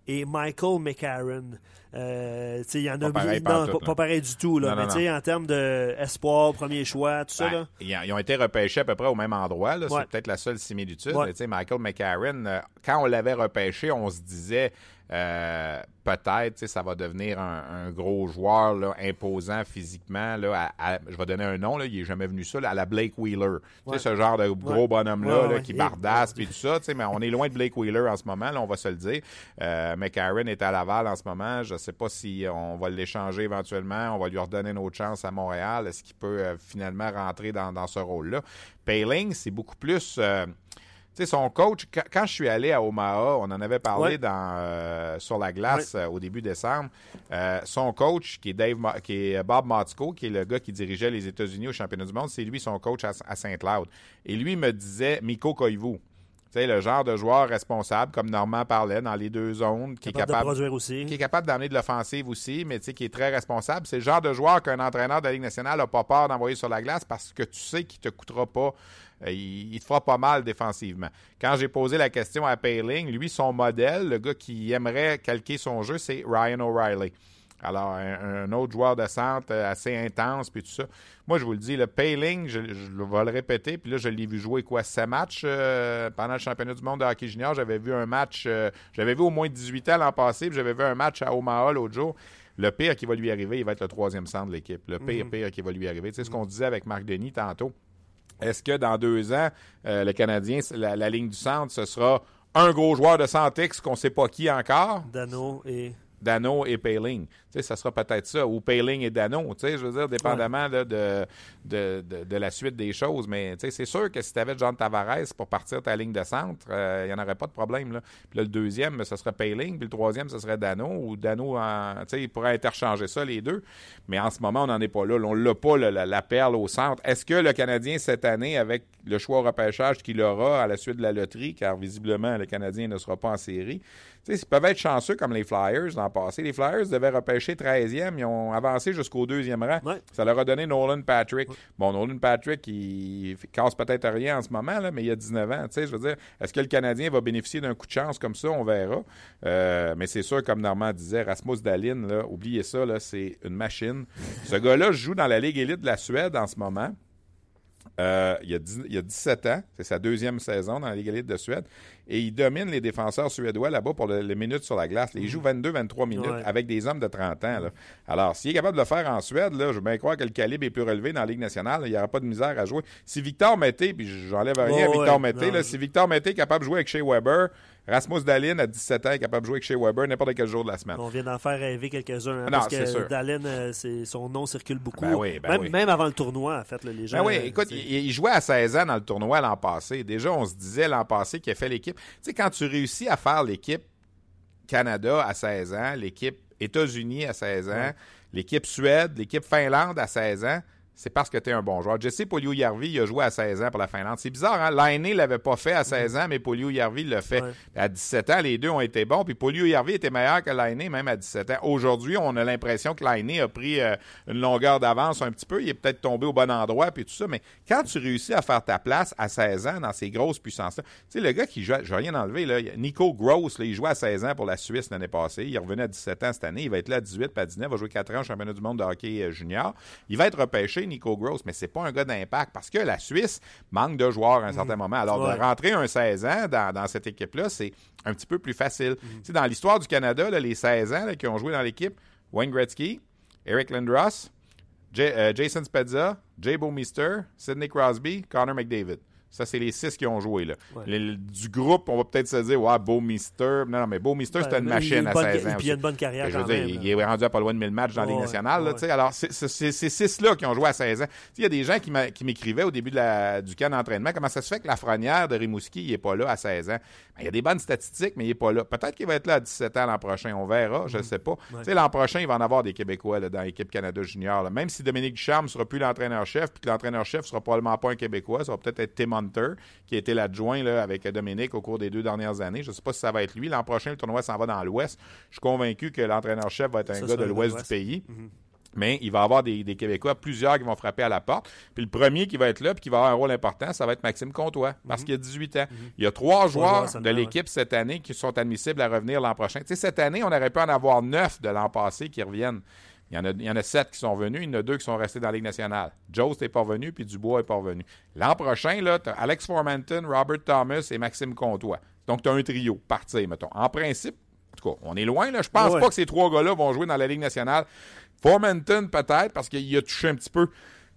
et Michael McCarron. Euh, il y en a
Pas pareil
non, pas, pareil du tout. Là,
Non,
mais
non,
en termes d'espoir, premier choix, tout ça.
Ben,
Là.
ils, ont été repêchés à peu près au même endroit.
Ouais.
C'est peut-être la seule similitude.
Ouais.
Mais Michael McCarron, euh, quand on l'avait repêché, on se disait euh, peut-être ça va devenir un, un gros joueur là, imposant physiquement. Là, à- à- je vais donner un nom, là, il n'est jamais venu ça, à la Blake Wheeler.
Ouais.
ce genre de gros
Ouais.
bonhomme-là
Ouais,
qui bardasse et tout ça. Mais on est loin de Blake Wheeler en ce moment, on va se le dire. Euh, McCarron est à Laval en ce moment. Je ne sais pas si on va l'échanger éventuellement. On va lui redonner une autre chance à Montréal. Est-ce qu'il peut euh, finalement rentrer dans, dans ce rôle-là? Payling, c'est beaucoup plus. euh, sais, son coach, quand, je suis allé à Omaha, on en avait parlé
Ouais.
dans, euh, sur la glace euh, au début décembre. Euh, son coach, qui est, Dave, Ma- qui est Bob Motzko, qui est le gars qui dirigeait les États-Unis au championnat du monde, c'est lui son coach à, à Saint-Cloud. Et lui me disait Miko Koivu. Sais, le genre de joueur responsable, comme Normand parlait, dans les deux zones, qui est
Capable de
capable
produire aussi.
qui est capable d'amener de l'offensive aussi, mais qui est très responsable. C'est le genre de joueur qu'un entraîneur de la Ligue nationale n'a pas peur d'envoyer sur la glace parce que tu sais qu'il te coûtera pas, il, il te fera pas mal défensivement. Quand j'ai posé la question à Payling, lui, son modèle, le gars qui aimerait calquer son jeu, c'est Ryan O'Reilly. Alors, un, un autre joueur de centre euh, assez intense, puis tout ça. Moi, je vous le dis, le Payling, je, je vais le répéter, puis là, je l'ai vu jouer quoi, sept matchs euh, pendant le championnat du monde de hockey junior. J'avais vu un match, euh, j'avais vu au moins 18 ans l'an passé, puis j'avais vu un match à Omaha l'autre jour. Le pire qui va lui arriver, il va être le troisième centre de l'équipe. Le pire, pire qui va lui arriver. Tu sais ce qu'on disait avec Marc Denis tantôt. Est-ce que dans deux ans, euh, le Canadien, la, la ligne du centre, ce sera un gros joueur de 100 X qu'on ne sait pas qui encore?
Dano et.
Dano et Payling. Tu sais, ça sera peut-être ça. Ou Payling et Dano, tu sais, je veux dire, dépendamment là, de, de, de, de la suite des choses. Mais tu sais, c'est sûr que si tu avais John Tavares pour partir ta ligne de centre, euh, il n'y en aurait pas de problème. Là. Puis là, le deuxième, ce serait Payling, puis le troisième, ce serait Dano. Ou Dano, en- tu sais, il pourrait interchanger ça, les deux. Mais en ce moment, on n'en est pas là. On l'a pas, là, la, la perle au centre. Est-ce que le Canadien, cette année, avec le choix au repêchage qu'il aura à la suite de la loterie, car visiblement, le Canadien ne sera pas en série, tu sais, ils peuvent être chanceux comme les Flyers l'an passé. Les Flyers devaient repêcher 13e. Ils ont avancé jusqu'au deuxième rang.
Ouais.
Ça leur a donné Nolan Patrick. Bon, Nolan Patrick, il casse peut-être rien en ce moment, là, mais il a 19 ans. Tu sais, je veux dire, est-ce que le Canadien va bénéficier d'un coup de chance comme ça? On verra. Euh, mais c'est sûr, comme Normand disait, Rasmus Dahlin, là, oubliez ça, là, c'est une machine. Ce gars-là joue dans la Ligue élite de la Suède en ce moment. Euh, il, a il a 17 ans, c'est sa deuxième saison dans la Ligue élite de Suède, et il domine les défenseurs suédois là-bas pour le- les minutes sur la glace. Il joue 22-23 minutes
Ouais.
avec des hommes de 30 ans. là. Alors, s'il est capable de le faire en Suède, là, je veux bien croire que le calibre est plus relevé dans la Ligue nationale. là, il n'y aura pas de misère à jouer. Si Victor Mété, puis j'enlève rien à Victor
ouais,
Mété,
non,
là,
je-
si Victor Mété est capable de jouer avec Shea Weber, Rasmus Dahlin, à 17 ans, est capable de jouer avec Shea Weber n'importe quel jour de la semaine.
On vient d'en faire rêver quelques-uns. hein, parce que
sûr.
Dallin, euh, son nom circule beaucoup.
Ben oui, ben
même,
oui.
même avant le tournoi, en fait, là, les gens.
Ben oui,
euh,
écoute, il jouait à 16 ans dans le tournoi l'an passé. Déjà, on se disait l'an passé qu'il a fait l'équipe. Tu sais, quand tu réussis à faire l'équipe Canada à 16 ans, l'équipe États-Unis à 16 ans, l'équipe Suède, l'équipe Finlande à 16 ans, c'est parce que tu es un bon joueur. Jesse Poliou-Järvi, il a joué à 16 ans pour la Finlande. C'est bizarre, hein? L'année l'avait pas fait à 16 ans, mais Poliou-Järvi l'a fait.
Ouais.
À 17 ans, les deux ont été bons. Puis Poliou-Järvi était meilleur que Lainé, même à 17 ans. Aujourd'hui, on a l'impression que Lainé a pris euh, une longueur d'avance un petit peu. Il est peut-être tombé au bon endroit, puis tout ça. Mais quand tu réussis à faire ta place à 16 ans dans ces grosses puissances-là, tu sais, le gars qui joue, je vais rien enlever, là, Nico Gross, là, il jouait à 16 ans pour la Suisse l'année passée. Il revenu à 17 ans cette année. Il va être là à 18 puis à 19. Il va jouer 4 ans au championnat du monde de hockey euh, junior. Il va être repêché, Nico Gross, mais c'est pas un gars d'impact parce que la Suisse manque de joueurs à un certain moment. Alors,
Ouais.
de rentrer un 16 ans dans, dans cette équipe-là, c'est un petit peu plus facile. Tu sais, dans l'histoire du Canada, là, les 16 ans là, qui ont joué dans l'équipe, Wayne Gretzky, Eric Lindros, J- euh, Jason Spezza, Jay Bouwmeester, Sidney Crosby, Connor McDavid. Ça, c'est les six qui ont joué. Là.
Ouais.
Le- du groupe, on va peut-être se dire, ouais, Beau Mister. Non, non, mais Beau Mister, c'était une machine à
bonne-
16 ans.
Et puis il a une bonne carrière
Je veux
quand
dire,
même.
il est rendu à pas loin de 1000 matchs dans la Ligue nationale. là. Alors, c'est ces six-là qui ont joué à 16 ans. Il y a des gens qui m'écrivaient au début de la- du camp d'entraînement comment ça se fait que Lafrenière de Rimouski, il n'est pas là à 16 ans? Ben, il y a des bonnes statistiques, mais il n'est pas là. Peut-être qu'il va être là à 17 ans l'an prochain. On verra, je ne sais pas. L'an prochain, il va en avoir des Québécois là, dans l'équipe Canada Junior. Même si Dominique Ducharme ne sera plus l'entraîneur-chef, puis que l'entraîneur-chef ne sera probablement pas un Québécois, ça va peut-être être Tim Hunter, qui a été l'adjoint là, avec Dominique au cours des deux dernières années. Je ne sais pas si ça va être lui. L'an prochain, le tournoi s'en va dans l'Ouest. Je suis convaincu que l'entraîneur-chef va être un
Ça,
gars de l'Ouest du pays. Mais il va y avoir des, des Québécois, plusieurs qui vont frapper à la porte. Puis le premier qui va être là, puis qui va avoir un rôle important, ça va être Maxime Comtois, parce qu'il a 18 ans. Il y a trois joueurs de l'équipe cette année qui sont admissibles à revenir l'an prochain. Tu sais, cette année, on aurait pu en avoir neuf de l'an passé qui reviennent. Il y, en a, il y en a sept qui sont venus, il y en a deux qui sont restés dans la Ligue nationale. Joe n'est pas revenu, puis Dubois n'est pas revenu. L'an prochain, là, tu Alex Formanton, Robert Thomas et Maxime Comtois. Donc, tu as un trio, partir, mettons. En principe, en tout cas, on est loin, là. Je pense
Ouais.
pas que ces trois gars-là vont jouer dans la Ligue nationale. Formanton, peut-être, parce qu'il a touché un petit peu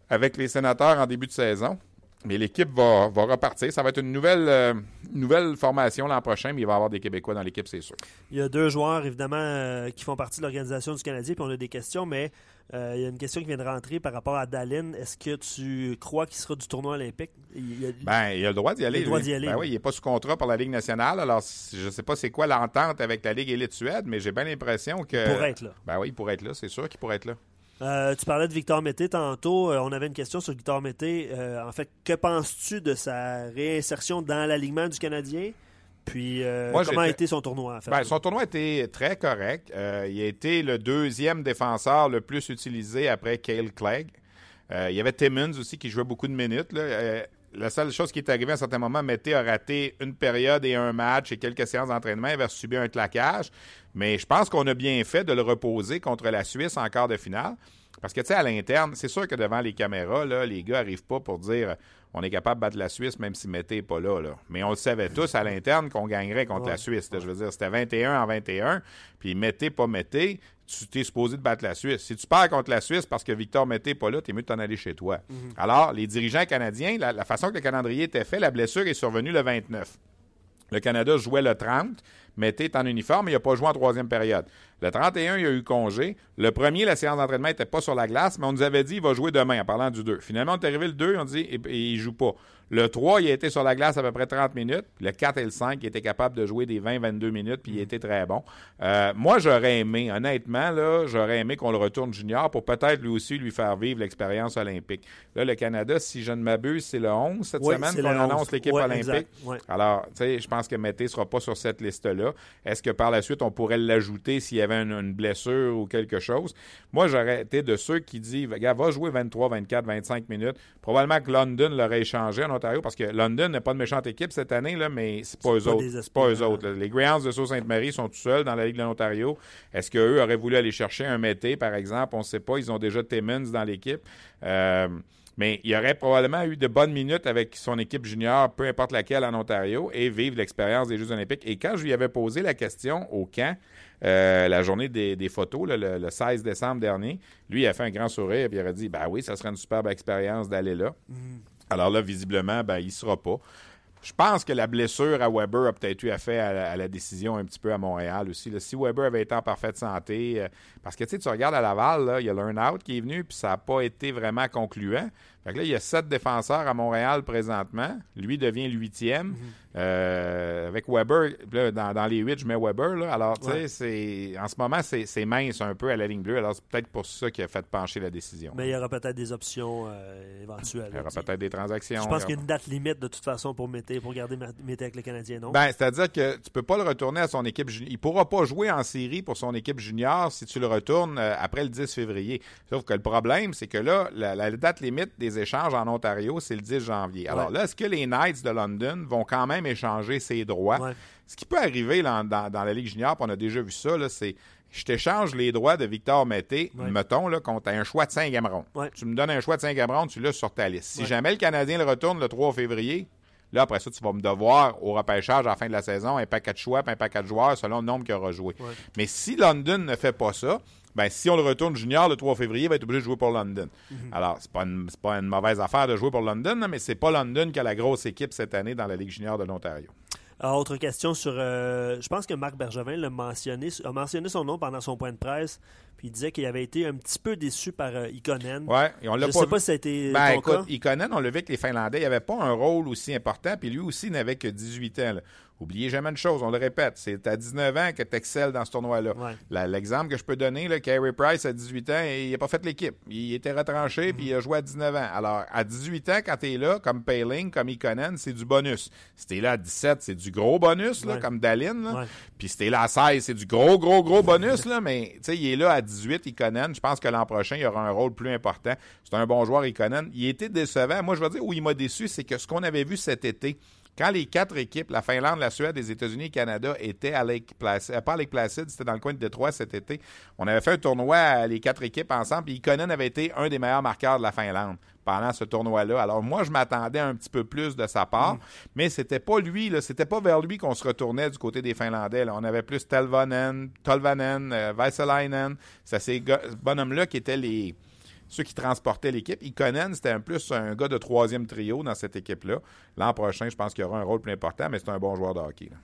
avec les sénateurs en début de saison. Mais l'équipe va, va repartir. Ça va être une nouvelle, euh, nouvelle formation l'an prochain, mais il va y avoir des Québécois dans l'équipe, c'est sûr.
Il y a deux joueurs, évidemment, euh, qui font partie de l'organisation du Canadien, puis on a des questions, mais euh, il y a une question qui vient de rentrer par rapport à Dallin. Est-ce que tu crois qu'il sera du tournoi olympique? Il a-
Ben, il a le droit d'y aller.
Il a le droit
lui.
d'y aller,
Ben
oui.
il n'est pas sous contrat par la Ligue nationale. Alors, je ne sais pas c'est quoi l'entente avec la Ligue Élite Suède, mais j'ai bien l'impression que.
Il pourrait être là.
Ben oui, il pourrait être là. C'est sûr qu'il pourrait être là.
Euh, tu parlais de Victor Mété tantôt. Euh, on avait une question sur Victor Mété. Euh, en fait, que penses-tu de sa réinsertion dans l'alignement du Canadien? Puis,
Moi,
comment a été son tournoi, en fait?
Ben, son tournoi était très correct. Il a été le deuxième défenseur le plus utilisé après Cale Clegg. Il y avait Timmons aussi qui jouait beaucoup de minutes. là. La seule chose qui est arrivée à un certain moment, Mété a raté une période et un match et quelques séances d'entraînement. Il avait subi un claquage. Mais je pense qu'on a bien fait de le reposer contre la Suisse en quart de finale. Parce que, tu sais, à l'interne, c'est sûr que devant les caméras, les gars n'arrivent pas pour dire on est capable de battre la Suisse même si Mété n'est pas là, là. Mais on le savait tous à l'interne qu'on gagnerait contre la Suisse. là. Je veux dire, c'était 21 en 21. Puis Mété, pas Mété, tu t'es supposé de battre la Suisse. Si tu perds contre la Suisse parce que Victor Mété n'est pas là, t'es mieux de t'en aller chez toi. Alors, les dirigeants canadiens, la, la façon que le calendrier était fait, la blessure est survenue le 29. Le Canada jouait le 30. Mété est en uniforme, mais il n'a pas joué en troisième période. Le 31, il a eu congé. Le premier, la séance d'entraînement n'était pas sur la glace, mais on nous avait dit qu'il va jouer demain en parlant du 2. Finalement, on est arrivé le 2, on dit il joue pas. Le 3, il a été sur la glace à peu près 30 minutes. Le 4 et le 5, il était capable de jouer des 20-22 minutes, puis il était très bon. Euh, moi, j'aurais aimé, honnêtement, là, j'aurais aimé qu'on le retourne junior pour peut-être lui aussi lui faire vivre l'expérience olympique. Là, le Canada, si je ne m'abuse, c'est le 11 cette
Oui,
semaine qu'on
le 11.
annonce l'équipe olympique. Alors, tu sais, je pense que Mété ne sera pas sur cette liste-là. Est-ce que par la suite, on pourrait l'ajouter s'il y avait une, une blessure ou quelque chose? Moi, j'aurais été de ceux qui disent, gars, va jouer 23, 24, 25 minutes. Probablement que London l'aurait échangé en Ontario parce que London n'est pas de méchante équipe cette année, là, mais c'est pas eux
pas
autres.
des
C'est pas eux autres. là. Les Greyhounds de Sault-Sainte-Marie sont tout seuls dans la Ligue de l'Ontario. Est-ce qu'eux auraient voulu aller chercher un Mété, par exemple? On ne sait pas. Ils ont déjà Timmons dans l'équipe. Euh, mais il aurait probablement eu de bonnes minutes avec son équipe junior, peu importe laquelle, en Ontario, et vivre l'expérience des Jeux olympiques. Et quand je lui avais posé la question au camp, euh, la journée des, des photos, là, le, le 16 décembre dernier, lui, il a fait un grand sourire et il aurait dit Ben oui, ça serait une superbe expérience d'aller là. Alors là, visiblement, ben, il ne sera pas. Je pense que la blessure à Weber a peut-être eu affaire à la, à la décision un petit peu à Montréal aussi. Si Weber avait été en parfaite santé, euh, parce que tu regardes à Laval, il y a l'earn-out qui est venu, puis ça n'a pas été vraiment concluant. Fait que là, il y a sept défenseurs à Montréal présentement. Lui devient le huitième. Euh, avec Weber, là, dans, dans les huit, je mets Weber. Là. Alors, tu sais,
Ouais.
c'est en ce moment, c'est mince un peu à la ligne bleue. Alors, c'est peut-être pour ça qu'il a fait pencher la décision.
Mais il y aura peut-être des options euh, éventuelles.
il y aura peut-être des transactions.
Je pense qu'il y a une date limite de toute façon pour Mété, pour garder Mété avec le Canadien, non?
Ben, c'est-à-dire que tu peux pas le retourner à son équipe junior. Il pourra pas jouer en série pour son équipe junior si tu le retournes euh, après le 10 février. Sauf que le problème, c'est que là, la, la date limite des échanges en Ontario, c'est le 10 janvier. Alors
Ouais.
là, est-ce que les Knights de London vont quand même échanger ses droits?
Ouais.
Ce qui peut arriver là, dans, dans la Ligue junior, puis on a déjà vu ça, c'est je t'échange les droits de Victor Mété,
Ouais.
mettons, là, contre un choix de 5 ronde.
Ouais.
Tu me donnes un choix de 5 ronde, tu l'as sur ta liste. Si jamais le Canadien le retourne le 3 février, Là, après ça, tu vas me devoir, au repêchage à la fin de la saison, un paquet de choix un paquet de joueurs selon le nombre qu'il aura joué.
Ouais.
Mais si London ne fait pas ça, ben, si on le retourne junior le 3 février, il va être obligé de jouer pour London.
Mhm.
Alors, c'est pas, une, pas une mauvaise affaire de jouer pour London, mais c'est pas London qui a la grosse équipe cette année dans la Ligue junior de l'Ontario.
Autre question sur. euh, je pense que Marc Bergevin l'a mentionné, a mentionné son nom pendant son point de presse, puis il disait qu'il avait été un petit peu déçu par euh, Ikonen.
Ouais, et on l'a
je
pas
sais
vu.
pas si ça a été
Ben,
ton
écoute,
cas.
Ikonen, on l'a vu avec les Finlandais, il n'y avait pas un rôle aussi important, puis lui aussi n'avait que 18 ans. là. Oubliez jamais une chose, on le répète, c'est à 19 ans que tu excelles dans ce tournoi-là.
Ouais.
L'exemple que je peux donner, là, Carey Price, à 18 ans, il n'a pas fait l'équipe. Il était retranché, puis il a joué à 19 ans. Alors, à 18 ans, quand tu es là, comme Paling, comme Ikonen, c'est du bonus. Si tu là à 17, c'est du gros bonus, là,
Ouais.
comme Dalin. là.
Ouais.
Puis si t'es là à 16, c'est du gros, gros, gros bonus, là, mais tu sais, il est là à 18, Ikonen. Je pense que l'an prochain, il aura un rôle plus important. C'est un bon joueur, Ikonen. Il était décevant. Moi, je vais dire où il m'a déçu, c'est que ce qu'on avait vu cet été, quand les quatre équipes, la Finlande, la Suède, les États-Unis et le Canada, étaient à Lake Placid, euh, pas à Lake Placid, c'était dans le coin de Détroit cet été. On avait fait un tournoi, à les quatre équipes ensemble, puis Ikonen avait été un des meilleurs marqueurs de la Finlande pendant ce tournoi-là. Alors moi, je m'attendais un petit peu plus de sa part, mais c'était pas lui, c'était pas vers lui qu'on se retournait du côté des Finlandais. là. On avait plus Telvanen, Tolvanen, euh, Väisäläinen. C'est ces bonhomme-là qui étaient les ceux qui transportaient l'équipe. Ikonen, c'était un plus un gars de troisième trio dans cette équipe-là. L'an prochain, je pense qu'il aura un rôle plus important, mais c'est un bon joueur de hockey. là.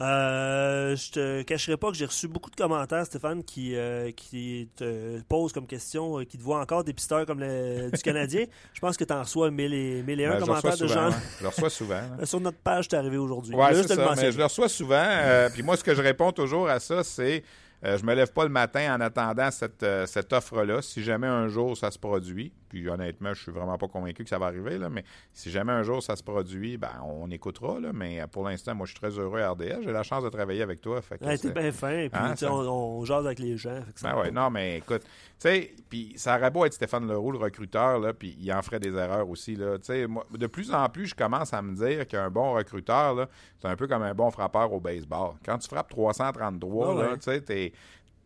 Euh, je te cacherai pas que j'ai reçu beaucoup de commentaires, Stéphane, qui, euh, qui te posent comme question, euh, qui te voient encore des pisteurs comme le, du Canadien. Je pense que tu en reçois 1000 et, 1000 et un
Ben,
commentaires de gens.
Je le reçois souvent.
Sur notre page, t'es arrivé aujourd'hui.
Ouais, je le reçois souvent. euh, puis moi, ce que je réponds toujours à ça, c'est euh, je me lève pas le matin en attendant cette, euh, cette offre-là. Si jamais un jour ça se produit, puis honnêtement, je suis vraiment pas convaincu que ça va arriver, là, mais si jamais un jour ça se produit, ben on écoutera. Là, mais euh, pour l'instant, moi, je suis très heureux à RDS. J'ai la chance de travailler avec toi. Fait que
Ouais, t'es
c'est-
bien fin, puis
Hein, ça-
on, on jase avec les gens. fait que ça-
Ben ouais, non, mais écoute, tu sais, puis ça aurait beau être Stéphane Leroux, le recruteur, là, puis il en ferait des erreurs aussi, là. Moi, de plus en plus, je commence à me dire qu'un bon recruteur, là, c'est un peu comme un bon frappeur au baseball. Quand tu frappes 333,
Ah ouais.
tu sais,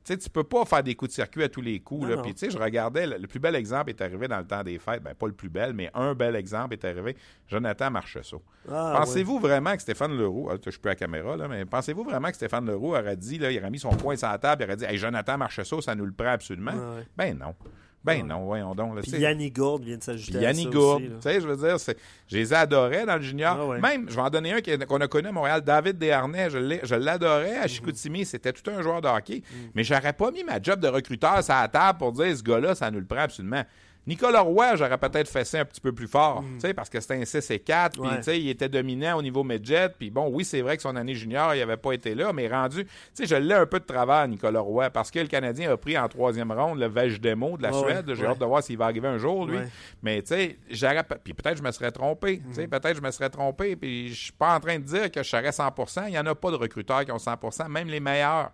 Tu sais, tu peux pas faire des coups de circuit à tous les coups.
Non,
là. Puis, tu sais, je regardais, le, le plus bel exemple est arrivé dans le temps des fêtes. Ben, pas le plus bel, mais un bel exemple est arrivé. Jonathan Marcheseau.
Ah,
Pensez-vous vraiment que Stéphane Leroux, ah, je suis plus à la caméra, là, mais pensez-vous vraiment que Stéphane Leroux aurait dit, là, il aurait mis son poing sur la table, il aurait dit, hey, Jonathan Marcheseau, ça nous le prend absolument?
Ouais.
Ben non. Ben non, voyons donc. là.
Yannick Gourde vient de s'ajouter à
Yannick
ça
Gourde. Tu sais, je veux dire, je les adorais dans le junior.
Ah ouais.
Même, je vais en donner un qu'on a connu à Montréal, David Desharnais. Je l'adorais à Chicoutimi. C'était tout un joueur de hockey. Mais j'aurais pas mis ma job de recruteur sur la table pour dire ce gars-là, ça nous le prend absolument. Nicolas Roy, j'aurais peut-être fait ça un petit peu plus fort, sais, parce que c'était un 6 et 4, puis.
Ouais.
il était dominant au niveau midget, puis bon, oui, c'est vrai que son année junior, il avait pas été là, mais rendu, je l'ai un peu de travers, Nicolas Roy, parce que le Canadien a pris en troisième ronde le Demo de la Suède,
ouais,
j'ai hâte de voir s'il va arriver un jour, lui,
Ouais.
mais tu sais, j'aurais puis peut-être je me serais trompé, sais, peut-être je me serais trompé, puis je suis pas en train de dire que je serais 100%, il y en a pas de recruteurs qui ont 100%, même les meilleurs.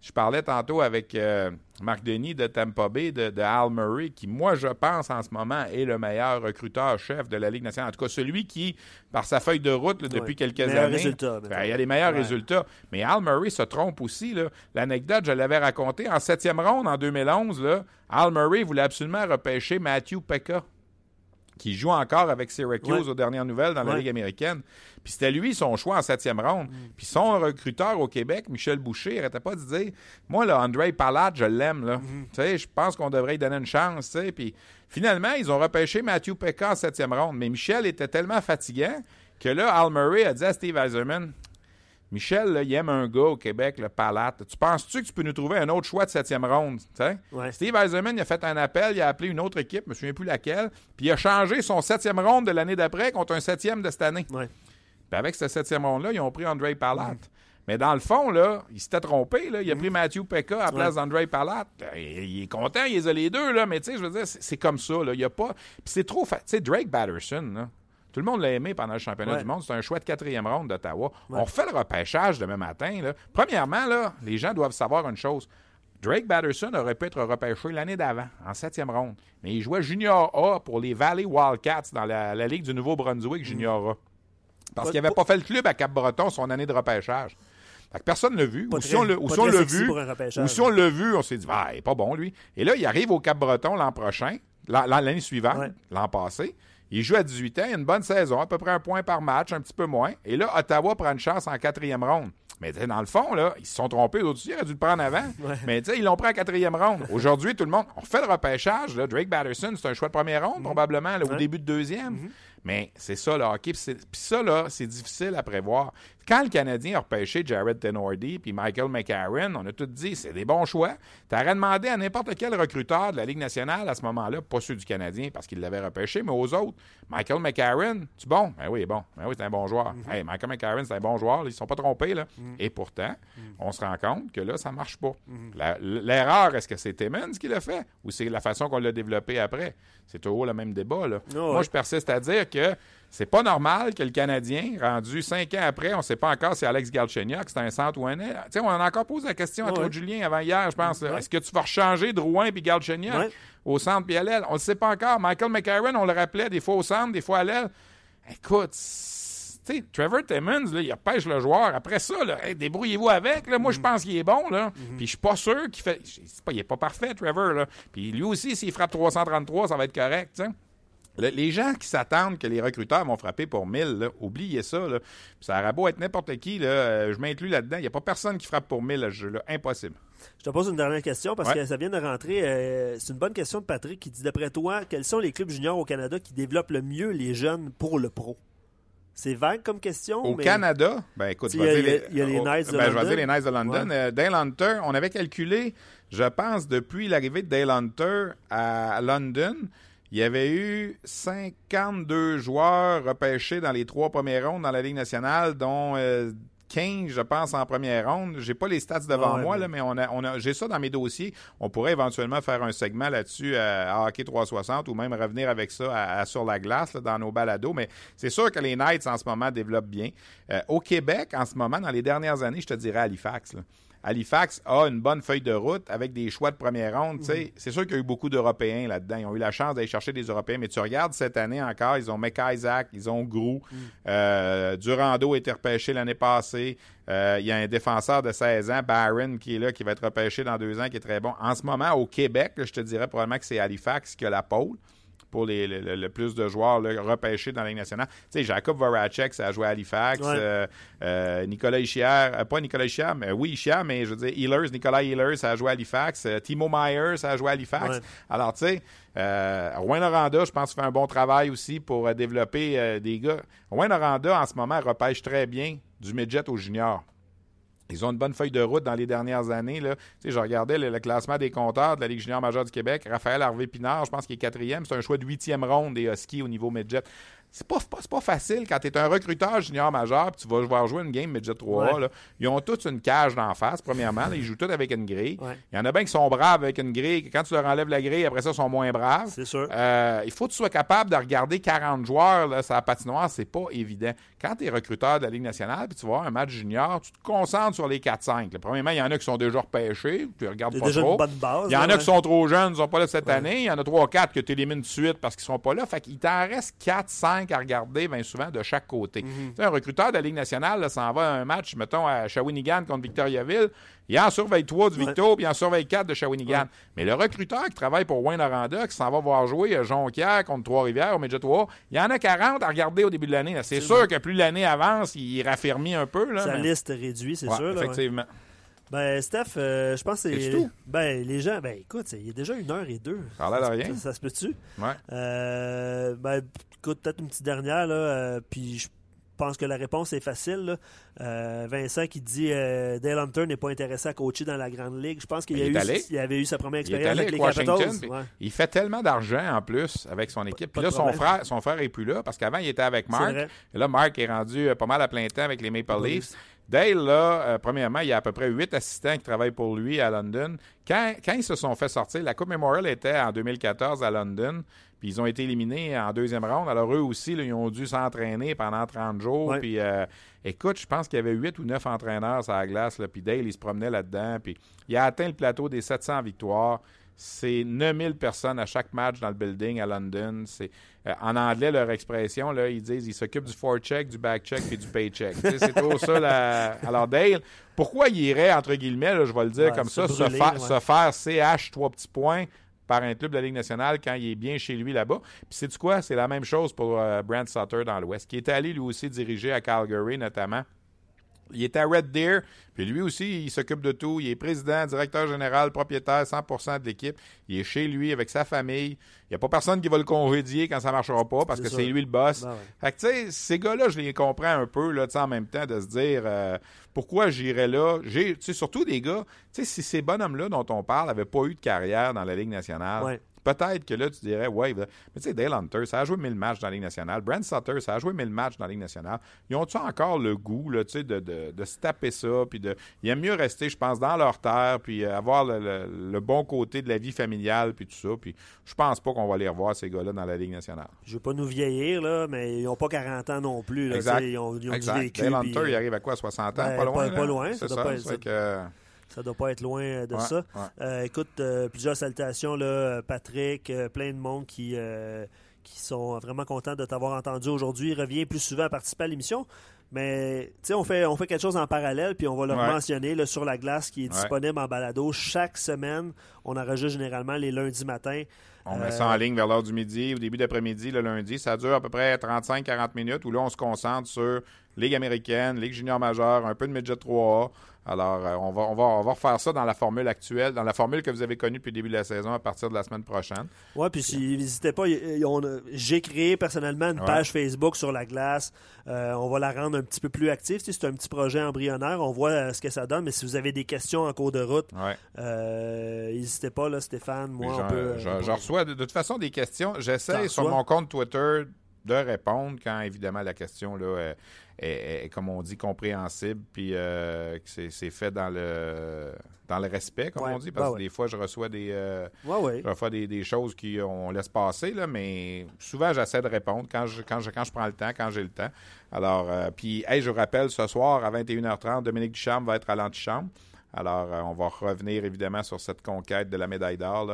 Je parlais tantôt avec euh, Marc Denis de Tampa Bay, de, de Al Murray, qui, moi, je pense en ce moment, est le meilleur recruteur-chef de la Ligue nationale. En tout cas, celui qui, par sa feuille de route là, depuis quelques années, ben, il y a les meilleurs
Ouais.
résultats. Mais Al Murray se trompe aussi. L'anecdote, je l'avais racontée en septième ronde en 2011. Là, Al Murray voulait absolument repêcher Matthew Pekka qui joue encore avec Syracuse
Ouais.
aux dernières nouvelles dans la
Ouais.
Ligue américaine. Puis c'était lui son choix en septième ronde. Puis son recruteur au Québec, Michel Boucher, il arrêtait pas de dire Moi, là, André Palat, je l'aime. là. Tu sais, je pense qu'on devrait lui donner une chance. tu sais. Puis finalement, ils ont repêché Matthew Pekka en septième ronde. Mais Michel était tellement fatigant que là, Al Murray a dit à Steve Eiserman Michel, là, il aime un gars au Québec, le Palat. Tu penses-tu que tu peux nous trouver un autre choix de septième ronde?
Ouais.
Steve Eiserman il a fait un appel, il a appelé une autre équipe, je me souviens plus laquelle, puis il a changé son septième ronde de l'année d'après contre un septième de cette année.
Ouais.
Puis avec ce septième ronde-là, ils ont pris André Palat. Mais dans le fond, là, il s'était trompé. Là. Il a pris Matthew Pekka à la place d'André Palat. Il, il est content, il les a les deux, là, mais tu sais, je veux dire, c'est comme ça. Là. Il y a pas. Puis c'est trop. fa- Tu sais, Drake Batterson, là, tout le monde l'a aimé pendant le championnat
Ouais.
du monde. C'est un chouette quatrième ronde d'Ottawa. On refait le repêchage demain matin. Là. Premièrement, là, les gens doivent savoir une chose. Drake Batterson aurait pu être repêché l'année d'avant, en septième ronde. Mais il jouait Junior A pour les Valley Wildcats dans la, la Ligue du Nouveau-Brunswick Junior A. Parce qu'il n'avait pas fait le club à Cap-Breton son année de repêchage. Fait que personne ne l'a vu.
Pas
Ou
très-
si on l'a ou
pas
si on
très
l'a
sexy
vu, ou si on l'a vu, on s'est dit, ah, il est pas bon, lui. Et là, il arrive au Cap-Breton l'an prochain, l'an- l'an- l'année suivante,
Ouais.
l'an passé. Il joue à 18 ans, il a une bonne saison, à peu près un point par match, un petit peu moins. Et là, Ottawa prend une chance en quatrième ronde. Mais dans le fond, là, ils se sont trompés. L'autre ils auraient dû le prendre avant. Mais ils l'ont pris en quatrième ronde. Aujourd'hui, tout le monde, on fait le repêchage. Là. Drake Batterson, c'est un choix de première ronde, mm-hmm. probablement, au début de deuxième. Mm-hmm. Mais c'est ça, le hockey. Puis ça, là, c'est difficile à prévoir. Quand le Canadien a repêché Jared Tenordi puis Michael McCarron, on a tout dit, c'est des bons choix. Tu aurais demandé à n'importe quel recruteur de la Ligue nationale à ce moment-là, pas ceux du Canadien parce qu'il l'avait repêché, mais aux autres. Michael McCarron, tu bon? Ben oui, bon. Ben oui, c'est un bon joueur. Mm-hmm. Michael McCarron, c'est un bon joueur. Ils ne sont pas trompés, là. Mm-hmm. Et pourtant, mm-hmm. on se rend compte que là, ça ne marche pas. L'erreur, est-ce que c'est Timmons qui l'a fait ou c'est la façon qu'on l'a développé après? C'est toujours le même débat, là. Oh, Moi, je persiste à dire que c'est pas normal que le Canadien, rendu cinq ans après, on ne sait pas encore si Alex Galchenyuk, c'est un centre ou un aile. on a encore posé la question à toi, Julien, avant hier, je pense. Est-ce que tu vas rechanger Drouin et Galchenyuk au centre puis à l'aile? On ne sait pas encore. Michael McCarron, on le rappelait, des fois au centre, des fois à l'aile. Écoute, sais, Trevor Timmons, là, il pêche le joueur. Après ça, débrouillez-vous avec. Là. Moi, je mm. pense qu'il est bon. Là. Mm-hmm. Puis je suis pas sûr qu'il fait. Pas, il n'est pas parfait, Trevor. Là. Puis lui aussi, s'il frappe 333, ça va être correct. Les gens qui s'attendent que les recruteurs vont frapper pour 1000, oubliez ça. Là. ça aurait beau être n'importe qui. Là, euh, je m'inclus là-dedans. Il n'y a pas personne qui frappe pour 1000 à ce jeu-là. Impossible.
Je te pose une dernière question parce que ça vient de rentrer. Euh, c'est une bonne question de Patrick qui dit D'après toi, quels sont les clubs juniors au Canada qui développent le mieux les jeunes pour le pro? C'est vague comme question.
Au Canada, ben écoute,
il y, a, les, il y a les Knights de
ben,
London.
Je vais dire les Knights de London. Euh, Dale Hunter, on avait calculé, je pense, depuis l'arrivée de Dale Hunter à London, il y avait eu 52 joueurs repêchés dans les trois premières rondes dans la Ligue nationale, dont euh, 15, je pense, en première ronde. J'ai pas les stats devant moi, là, mais on a, on a, j'ai ça dans mes dossiers. On pourrait éventuellement faire un segment là-dessus à, Hockey 360 ou même revenir avec ça à, sur la glace dans nos balados. Mais c'est sûr que les Knights en ce moment développent bien. Euh, au Québec, en ce moment, dans les dernières années, je te dirais Halifax. Là. Halifax a une bonne feuille de route avec des choix de première ronde. Mhm. C'est sûr qu'il y a eu beaucoup d'Européens là-dedans. Ils ont eu la chance d'aller chercher des Européens. Mais tu regardes cette année encore, ils ont Isaac, ils ont Grou. Mhm. Euh, Durando a été repêché l'année passée. Euh, il y a un défenseur de 16 ans, Barron, qui est là, qui va être repêché dans deux ans, qui est très bon. En ce moment, au Québec, je te dirais probablement que c'est Halifax qui a la pôle pour les, le, plus de joueurs repêchés dans la Ligue nationale. Tu sais, Jacob Voracek, ça a joué à Halifax. Euh, euh, Nicolas Ischier, euh, pas Nicolas Ischier, mais oui, Ischier, mais je veux dire, Ehlers, Nicolas Ehlers, ça a joué à Halifax. Timo Meyer, ça a joué à Halifax. Alors, tu sais, euh, Rouen Noranda, je pense, fait un bon travail aussi pour développer des gars. Rouen Noranda, en ce moment, repêche très bien du midget au junior. Ils ont une bonne feuille de route dans les dernières années. Là. Tu sais, je regardais le, classement des compteurs de la Ligue junior majeure du Québec. Raphaël Harvey-Pinard, je pense qu'il est quatrième. C'est un choix de huitième ronde des Huskies au niveau midget c'est pas, pas, pas facile quand tu es un recruteur junior majeur puis tu vas jouer une game midget 3 là, ils ont tous une cage d'en face, premièrement. ils jouent tous avec une grille. Il y en a bien qui sont braves avec une grille. Quand tu leur enlèves la grille, après ça, ils sont moins braves.
C'est sûr.
Euh, il faut que tu sois capable de regarder 40 joueurs là, sur la patinoire. C'est pas évident. Quand tu es recruteur de la Ligue nationale puis tu vas un match junior, tu te concentres sur les 4-5. Premièrement, il y en a qui sont déjà repêchés. Tu regardes pas déjà trop. Il y en a qui sont trop jeunes, ils sont pas là cette année. Il y en a 3-4 que tu élimines de suite parce qu'ils sont pas là. Fait qu'il t'en reste 4-5 à regarder bien souvent de chaque côté. Mhm. Un recruteur de la Ligue nationale s'en va à un match, mettons, à Shawinigan contre Victoriaville. Il en surveille trois du Victo, puis il en surveille quatre de Shawinigan. Mais le recruteur qui travaille pour Wayne Aranda, qui s'en va voir jouer à Jonquière contre Trois-Rivières au Midget 3, il y en a 40 à regarder au début de l'année. C'est sûr que plus l'année avance, il raffermit un peu. Là,
Sa liste réduit, c'est sûr.
Effectivement.
Ben, Steph, euh, je pense que c'est. tout? Ben, les gens, ben, écoute, il y a déjà une heure et deux.
Ça a rien.
Ça, se peut-tu?
Ouais.
Euh, ben, écoute, peut-être une petite dernière, là, euh, puis je pense que la réponse est facile. Vincent qui dit Dale Hunter n'est pas intéressé à coacher dans la Grande Ligue. Je pense qu'il il avait eu sa première expérience avec les Capitals.
Il fait tellement d'argent en plus avec son équipe. Puis là, son frère, son frère est plus là parce qu'avant, il était avec Mark. Et là, Mark est rendu pas mal à plein temps avec les Maple Leafs. Dale, là, euh, premièrement, il y a à peu près huit assistants qui travaillent pour lui à London. Quand, ils se sont fait sortir, la Coupe Memorial était en 2014 à London, puis ils ont été éliminés en deuxième ronde. Alors eux aussi, ils ont dû s'entraîner pendant 30 jours. Puis euh, écoute, je pense qu'il y avait huit ou neuf entraîneurs sur la glace, là, puis Dale, il se promenait là-dedans. Puis il a atteint le plateau des 700 victoires. C'est 9000 personnes à chaque match dans le building à London. C'est euh, en anglais leur expression là, ils disent ils s'occupent du forecheck, du backcheck et du paycheck. c'est trop ça. Alors Dale, pourquoi il irait entre guillemets, je vais le dire comme ça, se, faire CH trois petits points par un club de la Ligue nationale quand il est bien chez lui là-bas. Puis c'est du quoi? C'est la même chose pour euh, Brent Sutter dans l'Ouest, qui est allé lui aussi diriger à Calgary notamment Il est à Red Deer, puis lui aussi, il s'occupe de tout. Il est président, directeur général, propriétaire, 100% de l'équipe. Il est chez lui avec sa famille. Il n'y a pas personne qui va le congédier quand ça ne marchera pas parce que c'est lui le boss.
Ben ouais.
Fait que, tu sais, ces gars-là, je les comprends un peu, là, tu sais, en même temps, de se dire euh, pourquoi j'irais là? J'ai, surtout des gars, si ces bonhommes-là dont on parle n'avaient pas eu de carrière dans la Ligue nationale. Peut-être que là, tu dirais, ouais, mais tu sais, Dale Hunter, ça a joué 1000 matchs dans la Ligue nationale. Brent Sutter, ça a joué 1000 matchs dans la Ligue nationale. Ils ont-tu encore le goût, là, tu sais, de, de, de se taper ça, puis de. Ils aiment mieux rester, je pense, dans leur terre, puis euh, avoir le, le- le bon côté de la vie familiale, puis tout ça. Puis je pense pas qu'on va les revoir, ces gars-là, dans la Ligue nationale.
Je veux pas nous vieillir, là, mais ils n'ont pas 40 ans non plus. Là,
Exact.
Ils ont, ils ont
exact.
vécu.
Dale
puis,
Hunter, il
euh,
arrive à quoi, 60 ans?
ben,
pas loin.
pas- loin, ça
C'est
doit
ça.
pas être
c'est
ça.
que-
Ça doit pas être loin de
Ouais,
ça.
ouais.
Euh, écoute, euh, plusieurs salutations, là, euh, Patrick, euh, plein de monde qui, euh, qui sont vraiment contents de t'avoir entendu aujourd'hui. Reviens plus souvent à participer à l'émission. Mais tu sais, on fait, on fait quelque chose en parallèle, puis on va le
Ouais.
mentionner là, sur la glace qui est disponible en balado. Chaque semaine, on enregistre généralement les lundis matins.
On met
Euh,
ça en ligne vers l'heure du midi, au début d'après-midi, le lundi. Ça dure à peu près 35-40 minutes où là, on se concentre sur Ligue américaine, Ligue junior majeure, un peu de midget 3A. Alors, euh, on, va, on, va, on va refaire ça dans la formule actuelle, dans la formule que vous avez connue depuis le début de la saison à partir de la semaine prochaine.
Ouais, puis si n'hésitez pas, j'ai créé personnellement une
Ouais.
page Facebook sur la glace. Euh, on va la rendre un petit peu plus active. Tu sais, C'est un petit projet embryonnaire. On voit euh, ce que ça donne. Mais si vous avez des questions en cours de route,
Ouais.
euh, n'hésitez pas, là, Stéphane. Moi, on peut.
je, reçois de, de toute façon des questions. J'essaie sur mon compte Twitter de répondre quand évidemment la question là, est, comme on dit, compréhensible, puis euh, que c'est fait dans le dans le respect, comme
Ouais.
on dit, parce
Ben
que
ouais.
des fois je reçois des euh,
Ouais, ouais.
je reçois des, des choses qu'on laisse passer, là, mais souvent j'essaie de répondre quand je, quand, je, quand je prends le temps, quand j'ai le temps. Alors, euh, puis, hey, je vous rappelle, ce soir à 21h30, Dominique Duchamp va être à l'antichambre. Alors, euh, on va revenir évidemment sur cette conquête de la médaille d'or.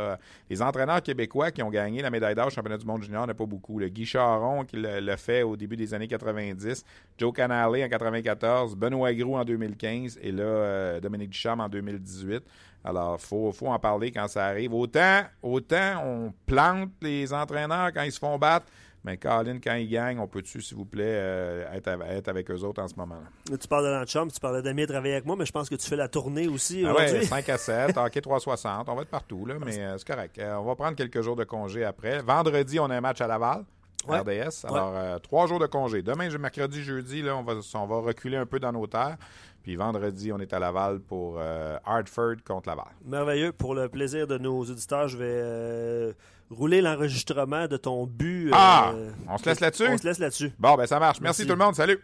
Les entraîneurs québécois qui ont gagné la médaille d'or au championnat du monde junior, il n'y en a pas beaucoup. Le Guy Charon qui le, fait au début des années 90, Joe Canale en 94, Benoît Groux en 2015 et là, euh, Dominique Duchamp en 2018. Alors, il faut, faut en parler quand ça arrive. Autant, autant on plante les entraîneurs quand ils se font battre, mais Colin, quand ils gagnent, on peut-tu, s'il vous plaît, euh, être, av- être avec eux autres en ce moment?
Là, Tu parles de l'antichambre, tu parlais d'Ami travailler avec moi, mais je pense que tu fais la tournée aussi
Ah ouais,
aujourd'hui.
5 à 7, hockey 360, on va être partout, là, mais euh, c'est correct. Euh, on va prendre quelques jours de congé après. Vendredi, on a un match à Laval.
Ouais.
RDS. Alors, euh, trois jours de congé. Demain, mercredi, jeudi, là, on va, on va reculer un peu dans nos terres. Puis vendredi, on est à Laval pour euh, Hartford contre Laval.
Merveilleux. Pour le plaisir de nos auditeurs, je vais euh, rouler l'enregistrement de ton but.
Ah!
euh,
On se laisse là-dessus?
On se laisse là-dessus.
Bon, ben ça marche. Merci,
Merci.
tout le monde. Salut.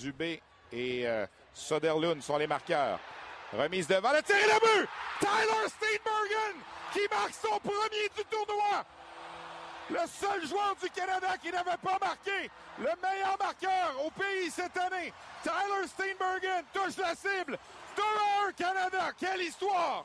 Dubé et euh, Soderlund sont les marqueurs. Remise devant le tir et le but. Tyler Steenbergen qui marque son premier du tournoi. Le seul joueur du Canada qui n'avait pas marqué. Le meilleur marqueur au pays cette année. Tyler Steenbergen touche la cible. 2 à 1 Canada. Quelle histoire!